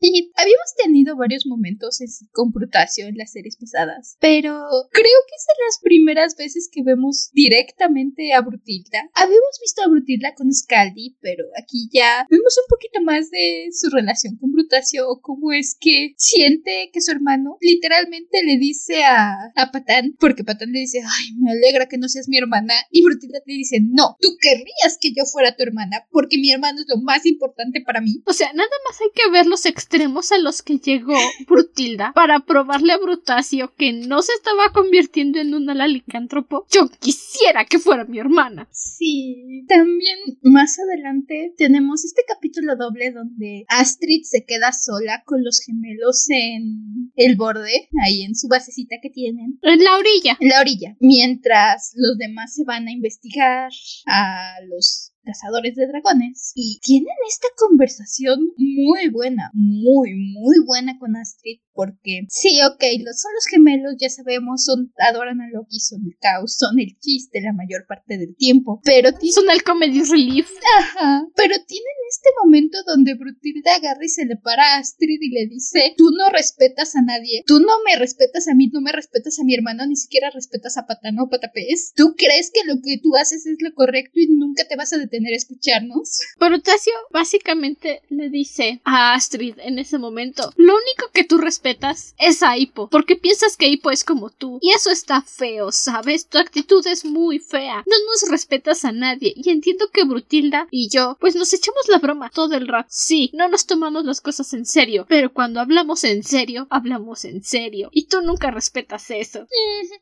Y habíamos tenido varios momentos con Brutacio en las series pasadas, pero creo que es de las primeras veces que vemos directamente a Brutilda. Habíamos visto a Brutilda con Scaldi, pero aquí ya vemos un poquito más de su relación con Brutacio o cómo es que siente que su hermano literalmente le dice a, a Patán, porque Patán le dice, ay, me alegra que no seas mi hermana, y Brutilda le dice, no, tú querrías que yo fuera tu hermana, porque mi hermano es lo más importante para mí. O sea, nada más hay que ver los extremos a los que llegó Brutilda para probarle a Brutacio que no se estaba convirtiendo en un alalicántropo. Yo quisiera que fuera mi hermana. Sí. También más adelante tenemos este capítulo doble donde Astrid se queda sola con los gemelos en el borde, ahí en su basecita que tienen. En la orilla. En la orilla. Mientras los demás se van a investigar a los cazadores de dragones y tienen esta conversación muy buena, muy, muy buena con Astrid porque sí, ok, los, son los gemelos, ya sabemos, son, adoran a Loki, son el caos, son el chiste la mayor parte del tiempo, pero son el comedy relief. Ajá, pero tienen este momento donde Brutilda agarra y se le para a Astrid y le dice, tú no respetas a nadie, tú no me respetas a mí, no me respetas a mi hermano, ni siquiera respetas a Patano o Patapés, tú crees que lo que tú haces es lo correcto y nunca te vas a detener a escucharnos. Brutasio básicamente le dice a Astrid en ese momento, lo único que tú respetas es a Hippo, porque piensas que Hippo es como tú. Y eso está feo, ¿sabes? Tu actitud es muy fea. No nos respetas a nadie. Y entiendo que Brutilda y yo, pues nos echamos la broma todo el rato. Sí, no nos tomamos las cosas en serio. Pero cuando hablamos en serio, hablamos en serio. Y tú nunca respetas eso.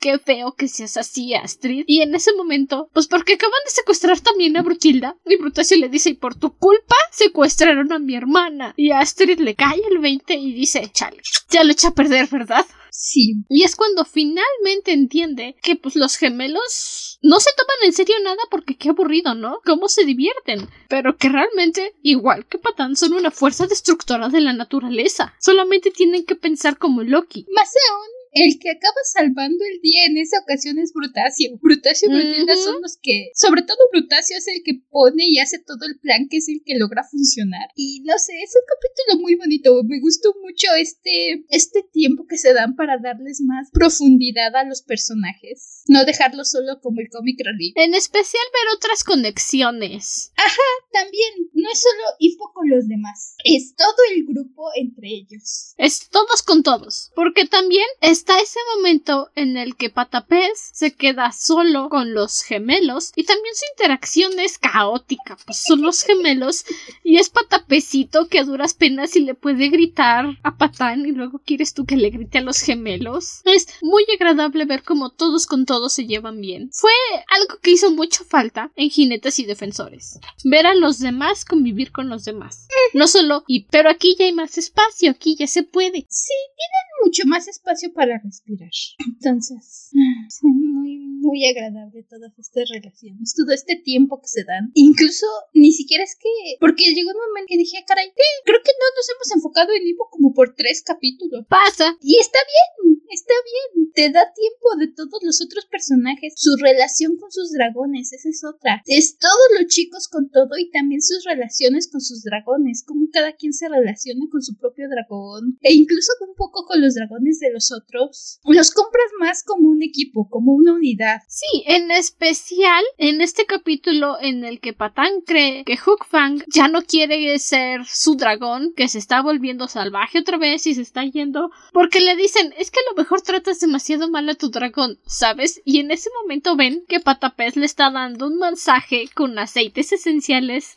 Qué feo que seas así, Astrid. Y en ese momento, pues porque acaban de secuestrar también a Brutilda. Y Brutasio le dice, y por tu culpa secuestraron a mi hermana. Y Astrid le cae el 20 y dice, chale, ya lo echa a perder, ¿verdad? Sí. Y es cuando finalmente entiende que pues los gemelos no se toman en serio nada porque qué aburrido, ¿no? Cómo se divierten. Pero que realmente, igual que Patán, son una fuerza destructora de la naturaleza. Solamente tienen que pensar como Loki. Más aún, el que acaba salvando el día en esa ocasión es Brutasio. Brutasio y Brutilda son los que, sobre todo Brutasio es el que pone y hace todo el plan que es el que logra funcionar. Y no sé, es un capítulo muy bonito. Me gustó mucho este, este tiempo que se dan para darles más profundidad a los personajes. No dejarlo solo como el cómic relief. En especial ver otras conexiones. Ajá, también. No es solo Hippo con los demás. Es todo el grupo entre ellos. Es todos con todos. Porque también es está ese momento en el que Patapés se queda solo con los gemelos y también su interacción es caótica, pues son los gemelos y es Patapecito que a duras penas y le puede gritar a Patán y luego quieres tú que le grite a los gemelos. Es muy agradable ver cómo todos con todos se llevan bien. Fue algo que hizo mucha falta en jinetes y defensores. Ver a los demás convivir con los demás. No solo y pero aquí ya hay más espacio, aquí ya se puede. Sí, tienen mucho más espacio para respirar. Entonces, es muy, agradable todas estas relaciones, todo este tiempo que se dan. Incluso ni siquiera es que, porque llegó un momento que dije, caray, creo que no nos hemos enfocado en Ivo como por tres capítulos. Pasa. Y está bien, está bien. Te da tiempo de todos los otros personajes, su relación con sus dragones, esa es otra. Es todos los chicos con todo y también sus relaciones con sus dragones, cómo cada quien se relaciona con su propio dragón e incluso un poco con los dragones de los otros los compras más como un equipo, como una unidad. Sí, en especial en este capítulo en el que Patán cree que Hookfang ya no quiere ser su dragón, que se está volviendo salvaje otra vez y se está yendo, porque le dicen, es que a lo mejor tratas demasiado mal a tu dragón, ¿sabes? Y en ese momento ven que Patapés le está dando un mensaje con aceites esenciales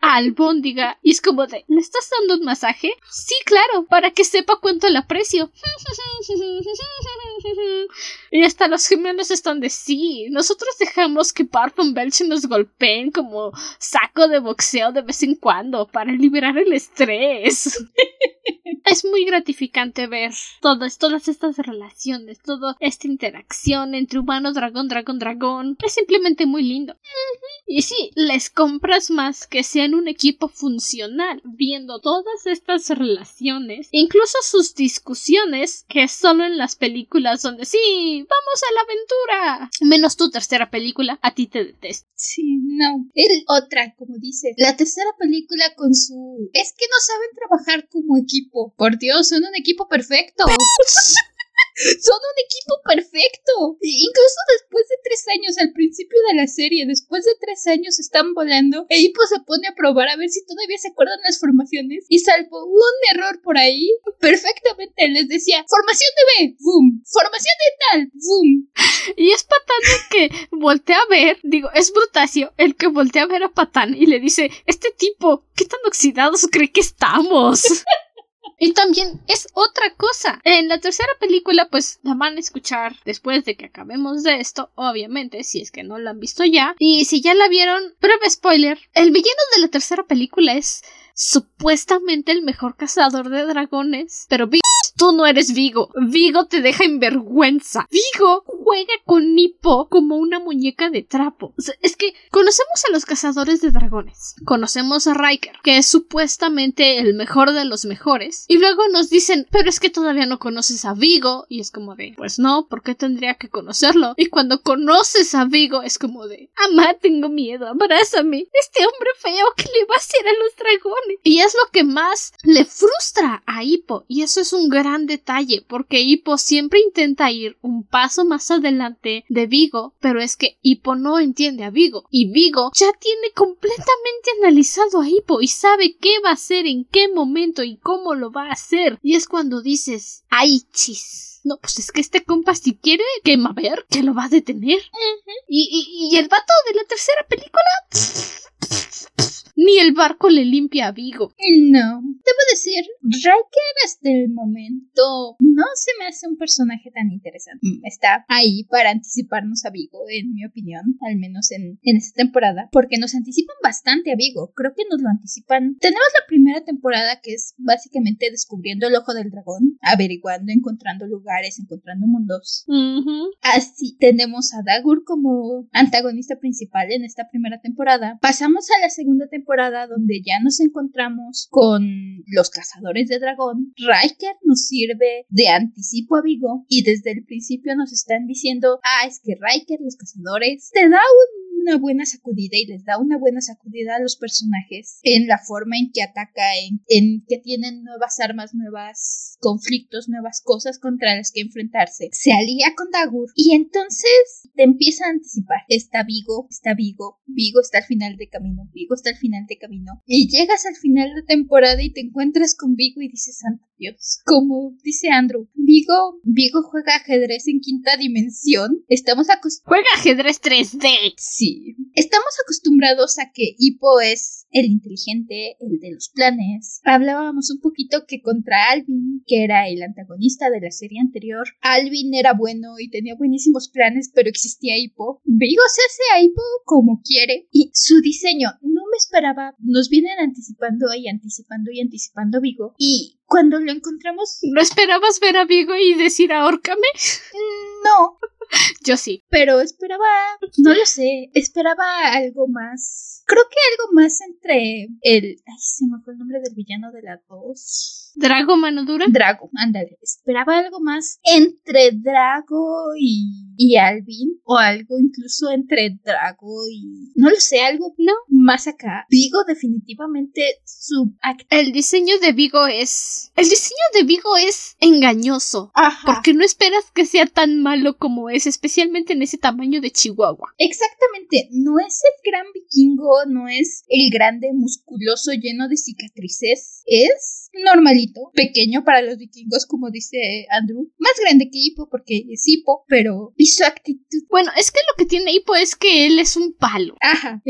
Albóndiga y es como de, ¿le estás dando un masaje? Sí, claro, para que sepa cuánto le aprecio. y hasta los gemelos están de sí. Nosotros dejamos que Parfum Belch nos golpeen como saco de boxeo de vez en cuando para liberar el estrés. es muy gratificante ver todas, todas estas relaciones, toda esta interacción entre humano, dragón, dragón, dragón. Es simplemente muy lindo. Y sí, les compras más que sean un equipo funcional, viendo todas estas relaciones, incluso sus discusiones, que solo en las películas donde sí, vamos a la aventura. Menos tu tercera película, a ti te detesto. Sí, no. El otra, como dice, la tercera película con su... Es que no saben trabajar como equipo. Por Dios, son un equipo perfecto. Son un equipo perfecto. Incluso después de tres años, al principio de la serie, después de tres años están volando, e Hippo se pone a probar a ver si todavía se acuerdan las formaciones. Y salvo un error por ahí, perfectamente les decía, formación de B, boom, formación de tal, boom. Y es Patán el que voltea a ver, digo, es Brutacio el que voltea a ver a Patán y le dice, este tipo, ¿qué tan oxidados cree que estamos? Y también es otra cosa. En la tercera película, pues la van a escuchar después de que acabemos de esto, obviamente, si es que no la han visto ya. Y si ya la vieron, breve spoiler, el villano de la tercera película es supuestamente el mejor cazador de dragones, pero tú no eres Vigo. Vigo te deja en vergüenza. Vigo juega con Nipo como una muñeca de trapo. es que conocemos a los cazadores de dragones. Conocemos a Riker, que es supuestamente el mejor de los mejores. Y luego nos dicen, pero es que todavía no conoces a Vigo. Y es como de, pues no, ¿por qué tendría que conocerlo? Y cuando conoces a Vigo es como de, amá, tengo miedo, abrázame. Este hombre feo que le va a hacer a los dragones. Y es lo que más le frustra a Hippo. Y eso es un gran detalle, porque Hippo siempre intenta ir un paso más adelante de Vigo, pero es que Hippo no entiende a Vigo. Y Vigo ya tiene completamente analizado a Hippo y sabe qué va a hacer, en qué momento y cómo lo va a hacer. Y es cuando dices, ¡ay, chis! No, pues es que este compa si quiere que a ver, que lo va a detener. y, y, el vato de la tercera película ni el barco le limpia a Vigo. No. Debo decir, Riker hasta el momento no se me hace un personaje tan interesante. Mm, está ahí para anticiparnos a Vigo, en mi opinión, al menos en, en esta temporada, porque nos anticipan bastante a Vigo. Creo que nos lo anticipan. Tenemos la primera temporada que es básicamente descubriendo el ojo del dragón, averiguando, encontrando lugares, encontrando mundos. Así tenemos a Dagur como antagonista principal en esta primera temporada. Pasamos a la segunda temporada donde ya nos encontramos con los cazadores de dragón. Riker nos sirve de anticipo a Vigo y desde el principio nos están diciendo, ah, es que Riker, los cazadores, te da una buena sacudida y les da una buena sacudida a los personajes en la forma en que ataca, en, en que tienen nuevas armas, nuevos conflictos, nuevas cosas contra las que enfrentarse. Se alía con Dagur y entonces te empieza a anticipar. Está Vigo, está Vigo, Vigo está al final de camino, Vigo está al final camino. Y llegas al final de temporada y te encuentras con Vigo y dices, santo Dios. Como dice Andrew, Vigo, Vigo juega ajedrez en quinta dimensión. Estamos acostumbrados. Juega ajedrez 3D. Sí. Estamos acostumbrados a que Hippo es el inteligente, el de los planes. Hablábamos un poquito que contra Alvin, que era el antagonista de la serie anterior, Alvin era bueno y tenía buenísimos planes, pero existía Hippo. Vigo se hace a Hippo como quiere y su diseño no esperaba. Nos vienen anticipando y anticipando y anticipando Vigo y cuando lo encontramos... ¿No esperabas ver a Vigo y decir ahórcame? No. Yo sí. Pero esperaba, no lo sé, esperaba algo más. Creo que algo más entre el... Ay, se me fue el nombre del villano de la 2. ¿Drago Manodura? Drago, ándale. Esperaba algo más entre Drago y, y Alvin. O algo incluso entre Drago y. No lo sé, algo no. más acá. Vigo, definitivamente su. El diseño de Vigo es. El diseño de Vigo es engañoso. Ajá. Porque no esperas que sea tan malo como es, especialmente en ese tamaño de Chihuahua. Exactamente. No es el gran vikingo, no es el grande musculoso lleno de cicatrices. Es normalito, pequeño para los vikingos, como dice Andrew. Más grande que Hippo, porque es Hippo, pero. Y su actitud. Bueno, es que lo que tiene Hippo es que él es un palo. Ajá,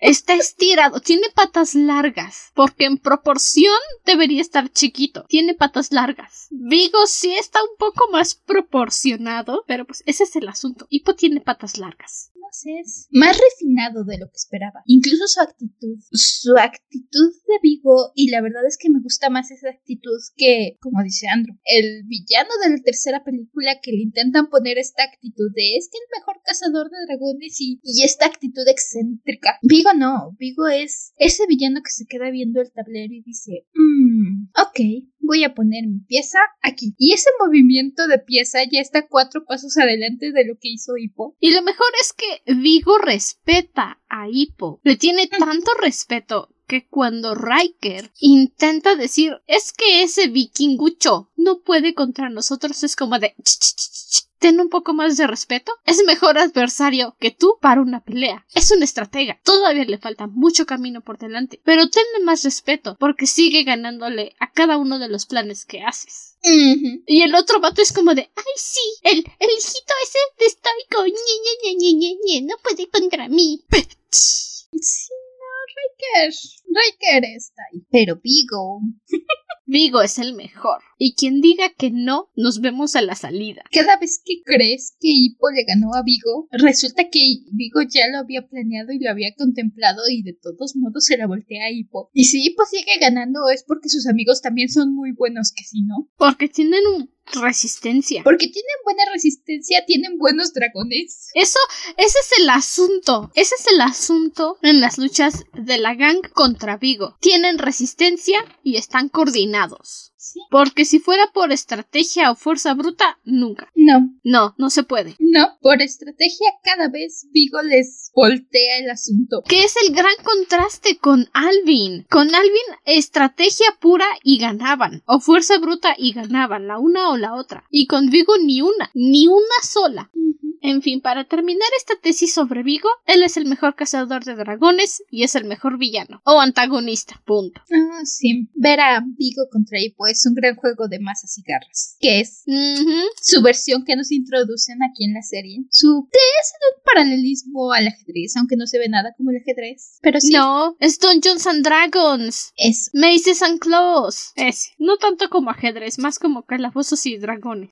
Está estirado, tiene patas largas, porque en proporción debería estar chiquito. Tiene patas largas. Vigo sí está un poco más proporcionado, pero pues ese es el asunto. Hippo tiene patas largas es más refinado de lo que esperaba. Incluso su actitud, su actitud de Vigo, y la verdad es que me gusta más esa actitud que, como dice Andrew, el villano de la tercera película que le intentan poner esta actitud de es que el mejor cazador de dragones y, y esta actitud excéntrica. Vigo no, Vigo es ese villano que se queda viendo el tablero y dice, mmm, ok, voy a poner mi pieza aquí. Y ese movimiento de pieza ya está cuatro pasos adelante de lo que hizo Hippo. Y lo mejor es que Vigo respeta a Hippo. Le tiene tanto respeto que cuando Riker intenta decir es que ese vikingucho no puede contra nosotros es como de ten un poco más de respeto. Es mejor adversario que tú para una pelea. Es un estratega. Todavía le falta mucho camino por delante. Pero tenle más respeto porque sigue ganándole a cada uno de los planes que haces. Y el otro vato es como de, ay sí, el, el hijito ese de estoico, no puede contra mí. Sí, Riker. Riker está ahí. Pero Vigo. Vigo es el mejor. Y quien diga que no, nos vemos a la salida. Cada vez que crees que Hippo le ganó a Vigo, resulta que Vigo ya lo había planeado y lo había contemplado y de todos modos se la voltea a Hippo. Y si Hippo sigue ganando es porque sus amigos también son muy buenos que si no. Porque tienen un resistencia. Porque tienen buena resistencia, tienen buenos dragones. Eso, ese es el asunto. Ese es el asunto en las luchas de la gang contra Vigo. Tienen resistencia y están coordinados. Porque si fuera por estrategia o fuerza bruta, nunca. No. No, no se puede. No, por estrategia cada vez Vigo les voltea el asunto. Que es el gran contraste con Alvin. Con Alvin, estrategia pura y ganaban. O fuerza bruta y ganaban, la una o la otra. Y con Vigo ni una, ni una sola. En fin, para terminar esta tesis sobre Vigo, él es el mejor cazador de dragones y es el mejor villano. O antagonista, punto. Ah, sí. Ver a Vigo contra Hippo es un gran juego de masas y garras. Que es su versión que nos introducen aquí en la serie. Su es un paralelismo al ajedrez, aunque no se ve nada como el ajedrez. Pero sí. No, es Dungeons and Dragons. Es. Maces and Claws. Es. No tanto como ajedrez, más como calabozos y dragones.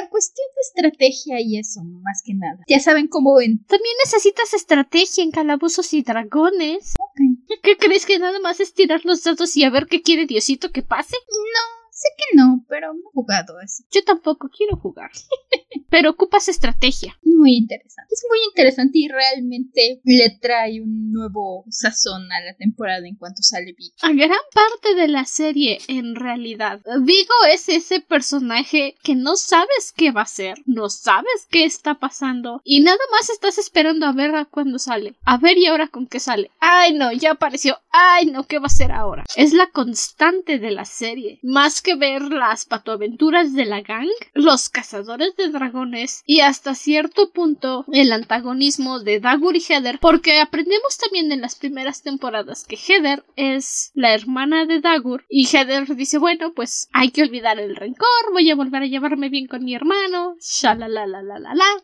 La cuestión de estrategia y eso, más que nada. Ya saben cómo en... También necesitas estrategia en calabozos y dragones. Ok. ¿Qué crees que nada más es tirar los dados y a ver qué quiere Diosito que pase? No, Sé que no, pero no he jugado así. Yo tampoco quiero jugar. pero ocupas estrategia. Muy interesante. Es muy interesante y realmente le trae un nuevo sazón a la temporada en cuanto sale Vigo. A gran parte de la serie, en realidad, Vigo es ese personaje que no sabes qué va a ser, no sabes qué está pasando y nada más estás esperando a ver a cuándo sale. A ver y ahora con qué sale. Ay, no, ya apareció. Ay, no, ¿qué va a ser ahora? Es la constante de la serie. Más que ver las patoaventuras de la gang, los cazadores de dragones y hasta cierto punto el antagonismo de Dagur y Heather, porque aprendemos también en las primeras temporadas que Heather es la hermana de Dagur y Heather dice, bueno, pues hay que olvidar el rencor, voy a volver a llevarme bien con mi hermano,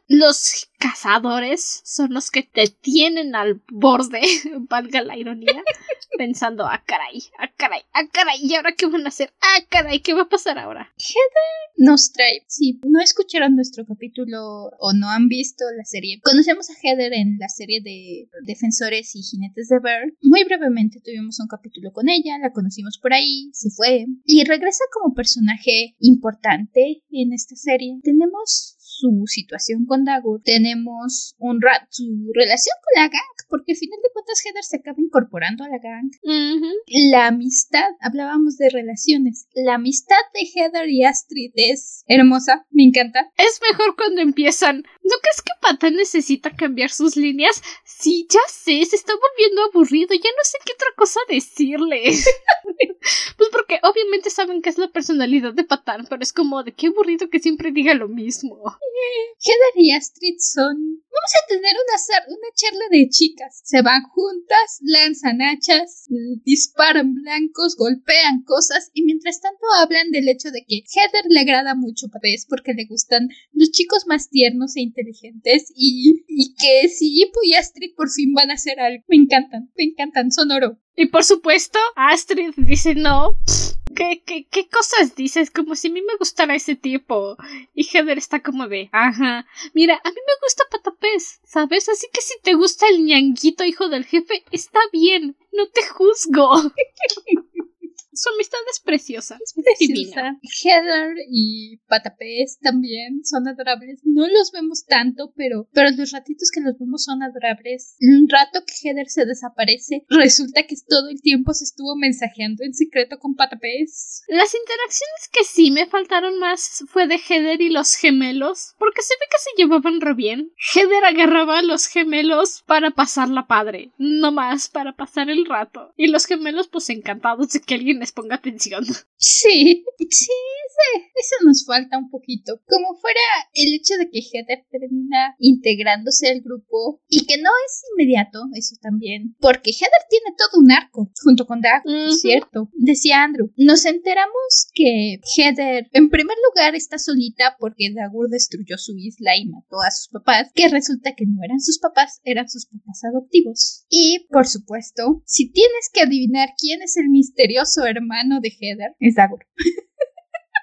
Los cazadores son los que te tienen al borde, valga la ironía, pensando, ah, caray, ah, caray, ah, caray, ¿y ahora qué van a hacer? Ah, caray, ¿qué va a pasar ahora? Heather nos trae, si no escucharon nuestro capítulo o no han visto la serie, conocemos a Heather en la serie de Defensores y Jinetes de Bear. Muy brevemente tuvimos un capítulo con ella, la conocimos por ahí, se fue y regresa como personaje importante en esta serie. Tenemos su situación con Dagur, tenemos un rat, su relación con la gang, porque al final de cuentas Heather se acaba incorporando a la gang. La amistad, hablábamos de relaciones, la amistad de Heather y Astrid es hermosa, me encanta. Es mejor cuando empiezan. ¿No crees que Pata necesita cambiar sus líneas? Sí, ya sé, se está volviendo aburrido, ya no sé qué otra cosa decirle. Pues porque obviamente saben que es la personalidad de Patán, pero es como de qué aburrido que siempre diga lo mismo. Heather y Astrid son... Vamos a tener una, una charla de chicas. Se van juntas, lanzan hachas, disparan blancos, golpean cosas y mientras tanto hablan del hecho de que Heather le agrada mucho Papés porque le gustan los chicos más tiernos e inteligentes y, que si Hippo y Astrid por fin van a hacer algo. Me encantan, me encantan, son oro. Y por supuesto, Astrid dice no. ¿Qué, qué, ¿Qué cosas dices? Como si a mí me gustara ese tipo. Y Heather está como de, ajá. Mira, a mí me gusta Patapés, ¿sabes? Así que si te gusta el ñanguito hijo del jefe, está bien. No te juzgo. Su amistad es preciosa. Es preciosa. Heather y Patapés también son adorables. No los vemos tanto, pero, pero los ratitos que los vemos son adorables. Un rato que Heather se desaparece, resulta que todo el tiempo se estuvo mensajeando en secreto con Patapés. Las interacciones que sí me faltaron más fue de Heather y los gemelos, porque se ve que se llevaban re bien. Heather agarraba a los gemelos para pasar la padre, no más para pasar el rato. Y los gemelos pues encantados de que alguien ponga atención. Sí, sí, eso nos falta un poquito. Como fuera el hecho de que Heather termina integrándose al grupo y que no es inmediato, eso también, porque Heather tiene todo un arco junto con Dag, cierto. Decía Andrew, nos enteramos que Heather en primer lugar está solita porque Dagur destruyó su isla y mató a sus papás, que resulta que no eran sus papás, eran sus papás adoptivos. Y, por supuesto, si tienes que adivinar quién es el misterioso hermano de Heather, es Dagur.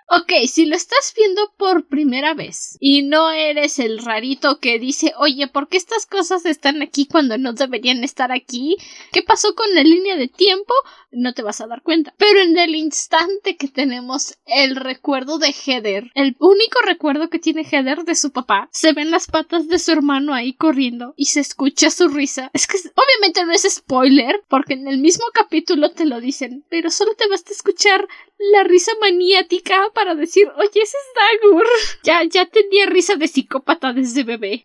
Ok, si lo estás viendo por primera vez y no eres el rarito que dice, oye, ¿por qué estas cosas están aquí cuando no deberían estar aquí? ¿Qué pasó con la línea de tiempo? No te vas a dar cuenta. Pero en el instante que tenemos el recuerdo de Heather, el único recuerdo que tiene Heather de su papá, se ven las patas de su hermano ahí corriendo y se escucha su risa. Es que obviamente no es spoiler, porque en el mismo capítulo te lo dicen, pero solo te vas a escuchar la risa maniática para decir, oye, ese es Dagur. Ya, ya tenía risa de psicópata desde bebé.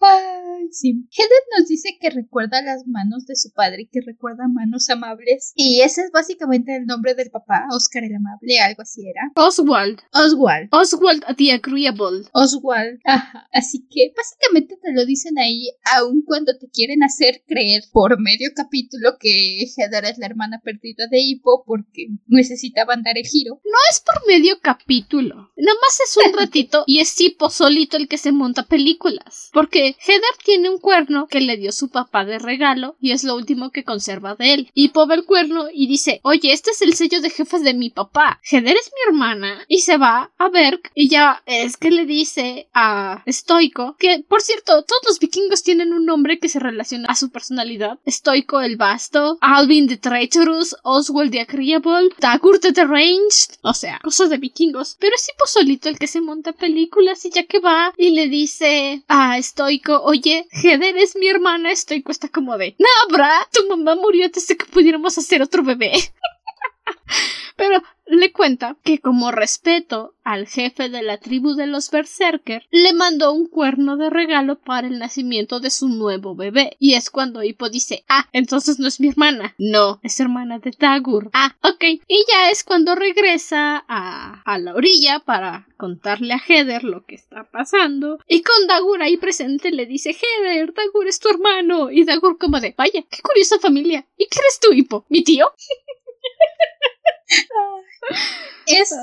Ay, sí. Heather nos dice que recuerda las manos de su padre, que recuerda manos amables. Y ese es básicamente el nombre del papá, Oscar el Amable, algo así era. Oswald. Oswald. Oswald the Agreeable. Oswald. Ajá. Así que básicamente te lo dicen ahí, aun cuando te quieren hacer creer por medio capítulo que Heather es la hermana perdida de Hippo porque necesitaban dar el giro. No es por medio capítulo. Nada más es un ratito y es tipo solito el que se monta películas. Porque Heather tiene un cuerno que le dio su papá de regalo y es lo último que conserva de él. Y ve el cuerno y dice, oye, este es el sello de jefes de mi papá. Heather es mi hermana. Y se va a ver y ya es que le dice a Stoico que, por cierto, todos los vikingos tienen un nombre que se relaciona a su personalidad. Stoico el Basto, Alvin the Treacherous, Oswald the Agreeable, Dagur the Deranged. O sea, cosas de vikingos. Pero es tipo solito el que se monta películas y ya que va y le dice a Stoico, oye, Heather es mi hermana, Stoico está como de, Nabra, tu mamá murió antes de que pudiéramos hacer otro bebé. Pero le cuenta que como respeto al jefe de la tribu de los Berserker, le mandó un cuerno de regalo para el nacimiento de su nuevo bebé. Y es cuando Hippo dice, ah, entonces no es mi hermana. No, es hermana de Dagur. Ah, ok. Y ya es cuando regresa a, a la orilla para contarle a Heather lo que está pasando. Y con Dagur ahí presente le dice, Heather, Dagur es tu hermano. Y Dagur como de, vaya, qué curiosa familia. ¿Y qué eres tú, Hippo? ¿Mi tío? Es.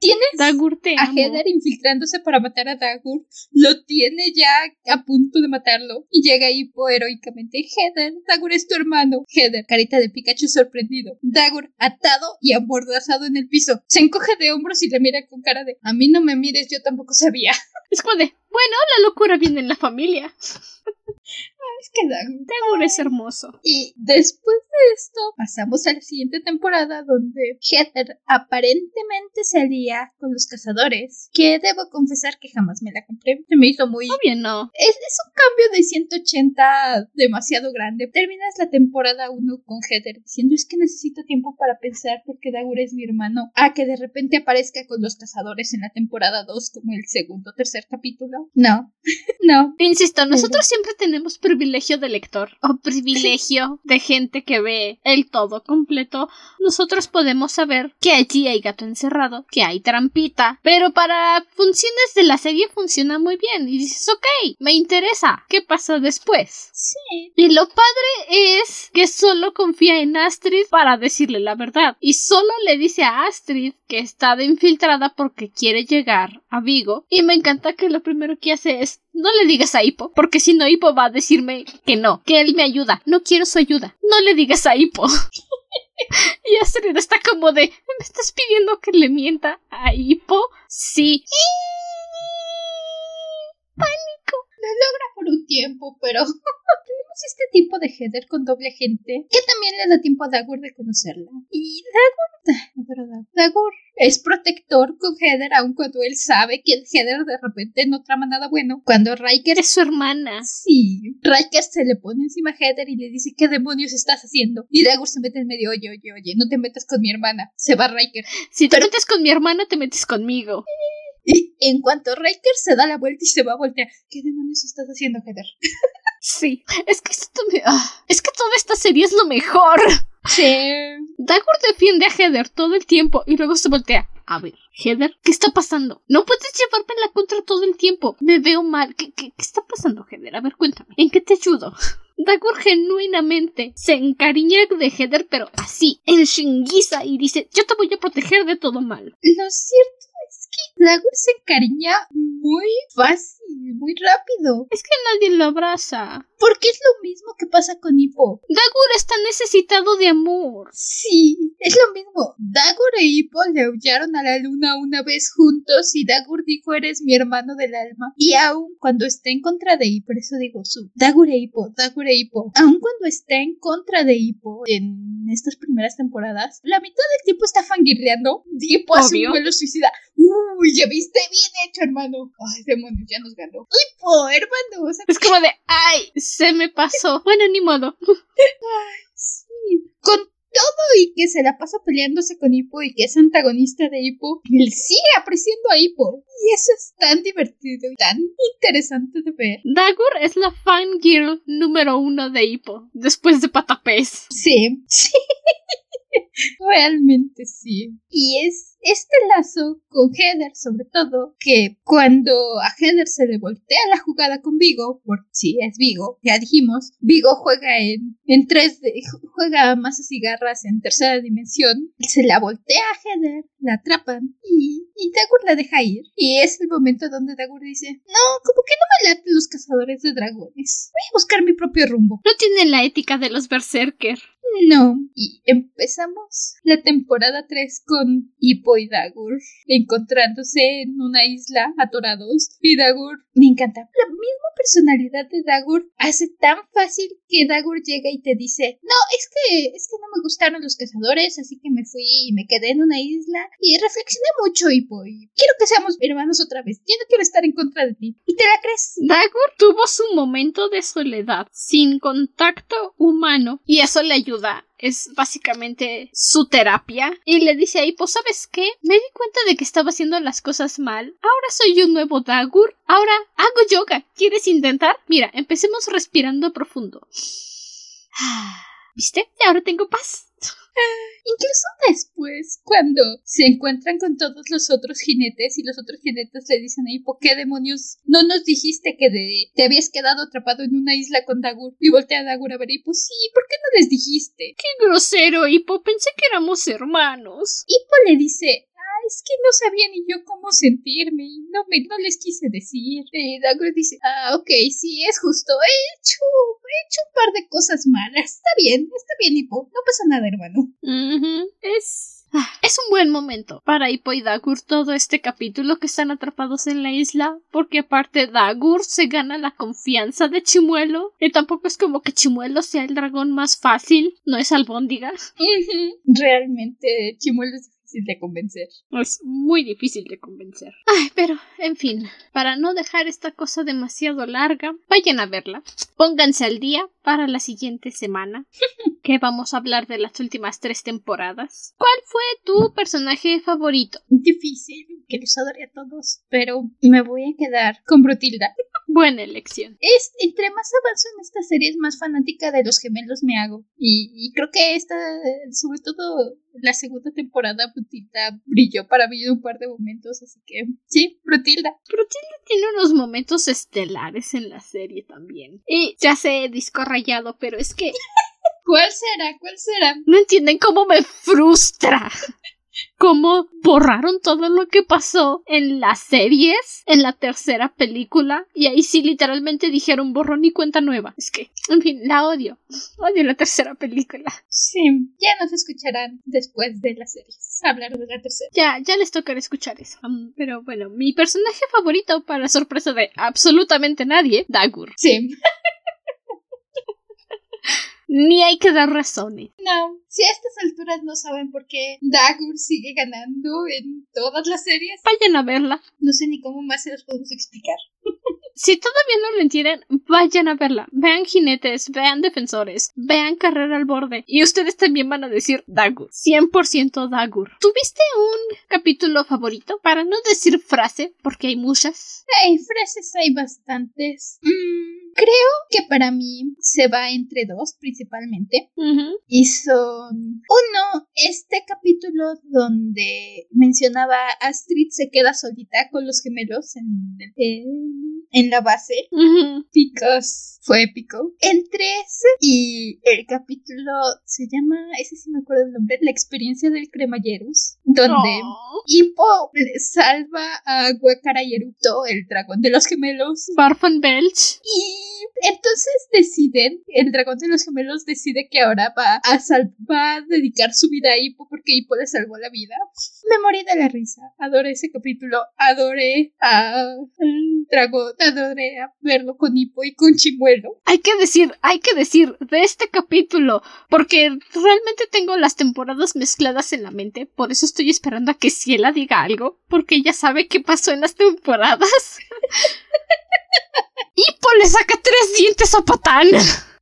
Tienes Dagur a Heather infiltrándose para matar a Dagur. Lo tiene ya a punto de matarlo. Y llega Hippo heroicamente. Heather, Dagur es tu hermano. Heather, carita de Pikachu sorprendido. Dagur, atado y amordazado en el piso. Se encoge de hombros y le mira con cara de: A mí no me mires, yo tampoco sabía. Es como de: Bueno, la locura viene en la familia. Es que Dagur es hermoso. Y después de esto, pasamos a la siguiente temporada donde Heather aparentemente se alía con los cazadores, que debo confesar que jamás me la compré. Se me hizo muy... Obvio no. Es, es un cambio de 180 demasiado grande. Terminas la temporada 1 con Heather diciendo es que necesito tiempo para pensar porque Dagur es mi hermano. A que de repente aparezca con los cazadores en la temporada 2 como el segundo o tercer capítulo. No, no. Insisto, nosotros siempre tenemos privilegio de lector o privilegio de gente que ve el todo completo, nosotros podemos saber que allí hay gato encerrado, que hay trampita, pero para funciones de la serie funciona muy bien y dices, ok, me interesa, ¿qué pasa después? Sí. Y lo padre es que solo confía en Astrid para decirle la verdad y solo le dice a Astrid que está de infiltrada porque quiere llegar a Vigo y me encanta que lo primero que hace es no le digas a Hippo, porque si no Hippo va a decirme que no, que él me ayuda. No quiero su ayuda. No le digas a Hippo. y Astrid está como de ¿Me estás pidiendo que le mienta a Hippo? Sí. Pánico. Lo logra por un tiempo, pero tenemos este tipo de Heather con doble gente que también le da tiempo a Dagur de conocerla. Y Dagur, Dagur es protector con Heather aun cuando él sabe que Heather de repente no trama nada bueno. Cuando Riker es su hermana. Sí, Riker se le pone encima a Heather y le dice ¿qué demonios estás haciendo? Y Dagur se mete en medio, oye, oye, oye, no te metas con mi hermana. Se va Riker. Si te metes con mi hermana, te metes conmigo. Y en cuanto Riker se da la vuelta y se va a voltear, ¿qué demonios estás haciendo, Heather? Sí, es que esto me... ah, es que toda esta serie es lo mejor. Sí. Dagur defiende a Heather todo el tiempo y luego se voltea. A ver, Heather, ¿qué está pasando? No puedes llevarme en la contra todo el tiempo. Me veo mal. ¿Qué, qué, qué está pasando, Heather? A ver, cuéntame. ¿En qué te ayudo? Dagur genuinamente se encariña de Heather, pero así, en shinguiza, y dice, yo te voy a proteger de todo mal. Lo cierto Dagur se encariña muy fácil, muy rápido. Es que nadie lo abraza. Porque es lo mismo que pasa con Hippo. Dagur está necesitado de amor. Sí, es lo mismo. Dagur e Hippo le aullaron a la luna una vez juntos y Dagur dijo eres mi hermano del alma. Y aún cuando está en contra de Hippo, por eso digo su, Dagur e Hippo, Dagur e Hippo, aún cuando está en contra de Hippo en estas primeras temporadas, la mitad del tiempo está fangirleando. Hippo hace un vuelo suicida. Uy, ya viste bien hecho, hermano. Ay, demonios, ya nos ganó. Hippo, hermano. O sea, Es como de, ay, se me pasó. Bueno, ni modo. Ay, sí. Con todo y que se la pasa peleándose con Hippo y que es antagonista de Hippo, él sigue apreciando a Hippo. Y eso es tan divertido y tan interesante de ver. Dagur es la fangirl número uno de Hippo, después de Patapés. Sí, sí. Realmente sí. Y es este lazo con Heather, sobre todo, que cuando a Heather se le voltea la jugada con Vigo, por si es Vigo, ya dijimos, Vigo juega en, en 3D, juega masas y garras en tercera dimensión, se la voltea a Heather, la atrapan y, y Dagur la deja ir. Y es el momento donde Dagur dice, no, como que no me laten los cazadores de dragones, voy a buscar mi propio rumbo. No tienen la ética de los berserker. No. Y empezamos la temporada 3 con Hippo y Dagur encontrándose en una isla atorados. Y Dagur, me encanta. La misma personalidad de Dagur hace tan fácil que Dagur llega y te dice, no, es que, es que no me gustaron los cazadores, así que me fui y me quedé en una isla y reflexioné mucho, Hippo, y quiero que seamos hermanos otra vez. Yo no quiero estar en contra de ti. ¿Y te la crees? Dagur tuvo su momento de soledad, sin contacto humano, y eso le ayuda. Es básicamente su terapia. Y le dice ahí, pues sabes qué, me di cuenta de que estaba haciendo las cosas mal. Ahora soy un nuevo Dagur. Ahora hago yoga. ¿Quieres intentar? Mira, empecemos respirando profundo. ¿Viste? Y ahora tengo paz. Incluso después, cuando se encuentran con todos los otros jinetes y los otros jinetes le dicen a Hippo, ¿qué demonios? No nos dijiste que de, te habías quedado atrapado en una isla con Dagur. Y voltea a Dagur a ver a Hippo, sí, ¿por qué no les dijiste? Qué grosero, Hippo. Pensé que éramos hermanos. Hippo le dice, es que no sabía ni yo cómo sentirme y no, me, no les quise decir. Y Dagur dice, ah, ok, sí, es justo, he hecho, he hecho un par de cosas malas. Está bien, está bien, Hippo, no pasa nada, hermano. Es. Es un buen momento para Hippo y Dagur todo este capítulo que están atrapados en la isla, porque aparte Dagur se gana la confianza de Chimuelo, y tampoco es como que Chimuelo sea el dragón más fácil, no es albóndiga, Ujú. Realmente, Chimuelo es difícil de convencer. es muy difícil de convencer. Ay, pero, en fin, para no dejar esta cosa demasiado larga, vayan a verla, pónganse al día para la siguiente semana, que vamos a hablar de las últimas tres temporadas. ¿Cuál fue tu personaje favorito? Difícil, que los adore a todos, pero me voy a quedar con Brutilda. Buena elección. Es, entre más avanzo en esta serie, es más fanática de los gemelos me hago. Y, y creo que esta, sobre todo la segunda temporada, Brutilda brilló para mí en un par de momentos. Así que sí, Brutilda. Brutilda tiene unos momentos estelares en la serie también. Y ya sé, disco rayado, pero es que. ¿Cuál será? ¿Cuál será? No entienden cómo me frustra cómo borraron todo lo que pasó en las series, en la tercera película, y ahí sí literalmente dijeron borrón y cuenta nueva. Es que, en fin, la odio. Odio la tercera película. Sí, ya nos escucharán después de las series hablar de la tercera. Ya, ya les tocará escuchar eso. Um, pero bueno, mi personaje favorito, para sorpresa de absolutamente nadie, Dagur. Sí. Ni hay que dar razones. No, si a estas alturas no saben por qué Dagur sigue ganando en todas las series, Vayan a verla. no sé ni cómo más se los podemos explicar. Si todavía no lo entienden, vayan a verla. Vean jinetes, vean defensores, vean carrera al borde. Y ustedes también van a decir Dagur. 100% Dagur. ¿Tuviste un capítulo favorito? Para no decir frase, porque hay muchas. Hay frases, hay bastantes. Mm, creo que para mí se va entre dos principalmente. Y son uno, este capítulo donde mencionaba Astrid se queda solita con los gemelos en, en, en la base. Ujú. Because fue épico. Entre ese y el capítulo se llama, ese sí me acuerdo el nombre, La experiencia del cremalleros, donde Oh. Hippo le salva a Guacara y Erupto, el dragón de los gemelos. Barfan Belch. Y entonces deciden, el dragón de los gemelos decide que ahora va a, sal- va a dedicar su vida a Hippo porque Hippo le salvó la vida. Me morí de la risa. Adoré ese capítulo. Adoré a el dragón. Adoré a verlo con Hippo y con Chimuelo. Hay que decir, hay que decir de este capítulo, porque realmente tengo las temporadas mezcladas en la mente, por eso estoy esperando a que Ciela diga algo, porque ella sabe qué pasó en las temporadas. Hippo le saca tres dientes a Patán.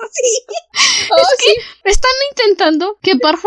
Oh, sí. Están intentando que Barf,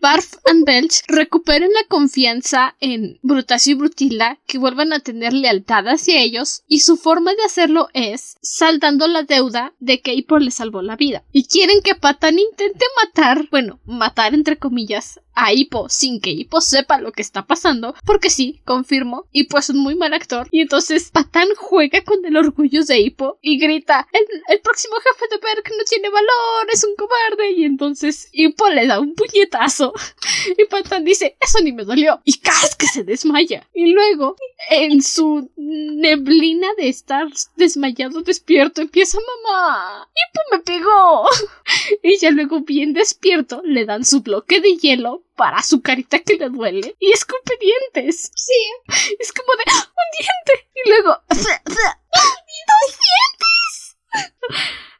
Barf and Belch recuperen la confianza en Brutasio y Brutila, vuelvan a tener lealtad hacia ellos, y su forma de hacerlo es saldando la deuda de que Hippo le salvó la vida. Y quieren que Patán intente matar, bueno, matar entre comillas, a Hippo sin que Hippo sepa lo que está pasando, porque sí, confirmo, Hippo es un muy mal actor, y entonces Patán juega con el orgullo de Hippo y grita, el, el próximo jefe de Berk no tiene valor, es un cobarde, y entonces Hippo le da un puñetazo, y Patán dice, eso ni me dolió, y ¡cas! que se desmaya, y luego, en su neblina de estar desmayado despierto, empieza mamá, Hippo me pegó, y ya luego bien despierto le dan su bloque de hielo para su carita que le duele y escupe dientes. Sí. Es como de ¡Ah, un diente y luego dos dientes.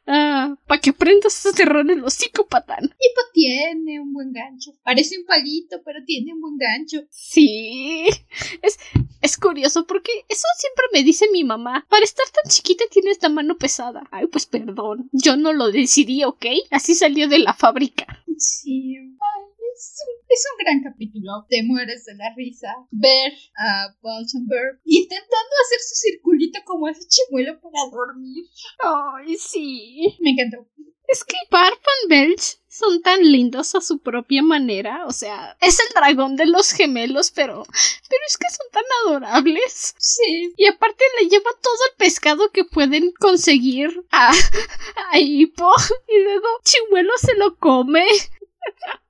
Ah, para que aprendas a cerrar el hocico, patán. Hippo tiene un buen gancho. Parece un palito, pero tiene un buen gancho. Sí. Es, es curioso porque eso siempre me dice mi mamá. Para estar tan chiquita tienes la mano pesada. Ay, pues perdón. Yo no lo decidí, ¿ok? Así salió de la fábrica. Sí. Ay, es, un, es un gran capítulo. Te mueres de la risa. Ver a Boltonberg intentando hacer su circulito como ese chimuelo para dormir. Ay, sí. Me encantó. Es que Parfan Belch son tan lindos a su propia manera. O sea, es el dragón de los gemelos, pero. Pero es que son tan adorables. Sí. Y aparte le lleva todo el pescado que pueden conseguir a, a Hippo. Y luego Chimuelo se lo come.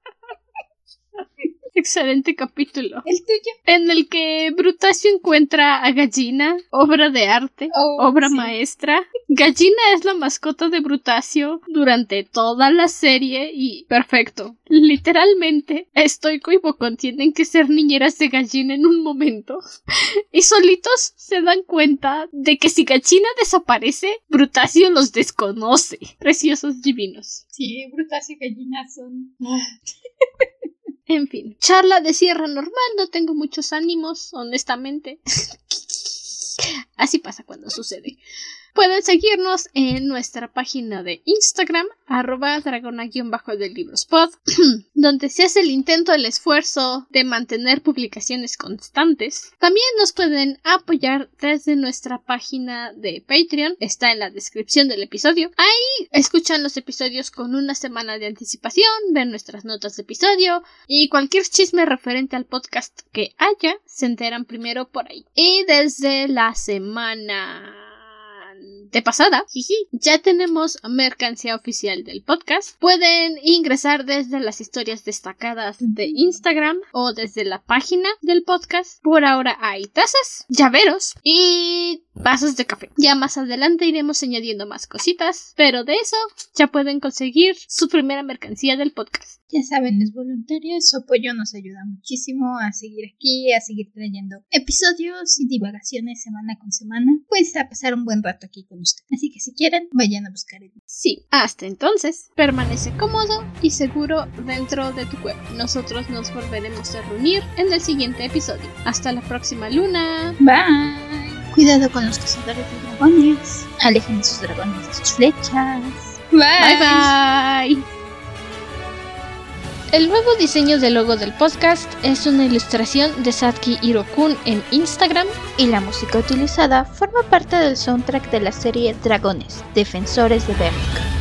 Excelente capítulo. El tuyo. En el que Brutasio encuentra a Gallina, obra de arte, Oh, obra sí. maestra. Gallina es la mascota de Brutasio durante toda la serie y perfecto. Literalmente, Estoico y Bocón tienen que ser niñeras de gallina en un momento. Y solitos se dan cuenta de que si Gallina desaparece, Brutasio los desconoce. Preciosos divinos. Sí, brutas y gallinas son. En fin, charla de cierre normal, no tengo muchos ánimos, honestamente. Así pasa cuando sucede. Pueden seguirnos en nuestra página de Instagram, arroba librospod, donde se hace el intento, el esfuerzo de mantener publicaciones constantes. También nos pueden apoyar desde nuestra página de Patreon, está en la descripción del episodio. Ahí escuchan los episodios con una semana de anticipación, ven nuestras notas de episodio y cualquier chisme referente al podcast que haya se enteran primero por ahí. Y desde la semana and de pasada, ya tenemos mercancía oficial del podcast. Pueden ingresar desde las historias destacadas de Instagram o desde la página del podcast. Por ahora hay tazas, llaveros y vasos de café. Ya más adelante iremos añadiendo más cositas, pero de eso ya pueden conseguir su primera mercancía del podcast. Ya saben, es voluntario, su apoyo nos ayuda muchísimo a seguir aquí, a seguir trayendo episodios y divagaciones semana con semana, pues pasar un buen rato aquí con ustedes. Así que si quieren, vayan a buscar el. Sí, hasta entonces, permanece cómodo y seguro dentro de tu cueva. Nosotros nos volveremos a reunir en el siguiente episodio. Hasta la próxima luna. Bye. Cuidado con los cazadores de dragones. Alejen sus dragones de sus flechas. Bye bye. bye. El nuevo diseño del logo del podcast es una ilustración de Satki Hirokun en Instagram y la música utilizada forma parte del soundtrack de la serie Dragones, Defensores de Bernick.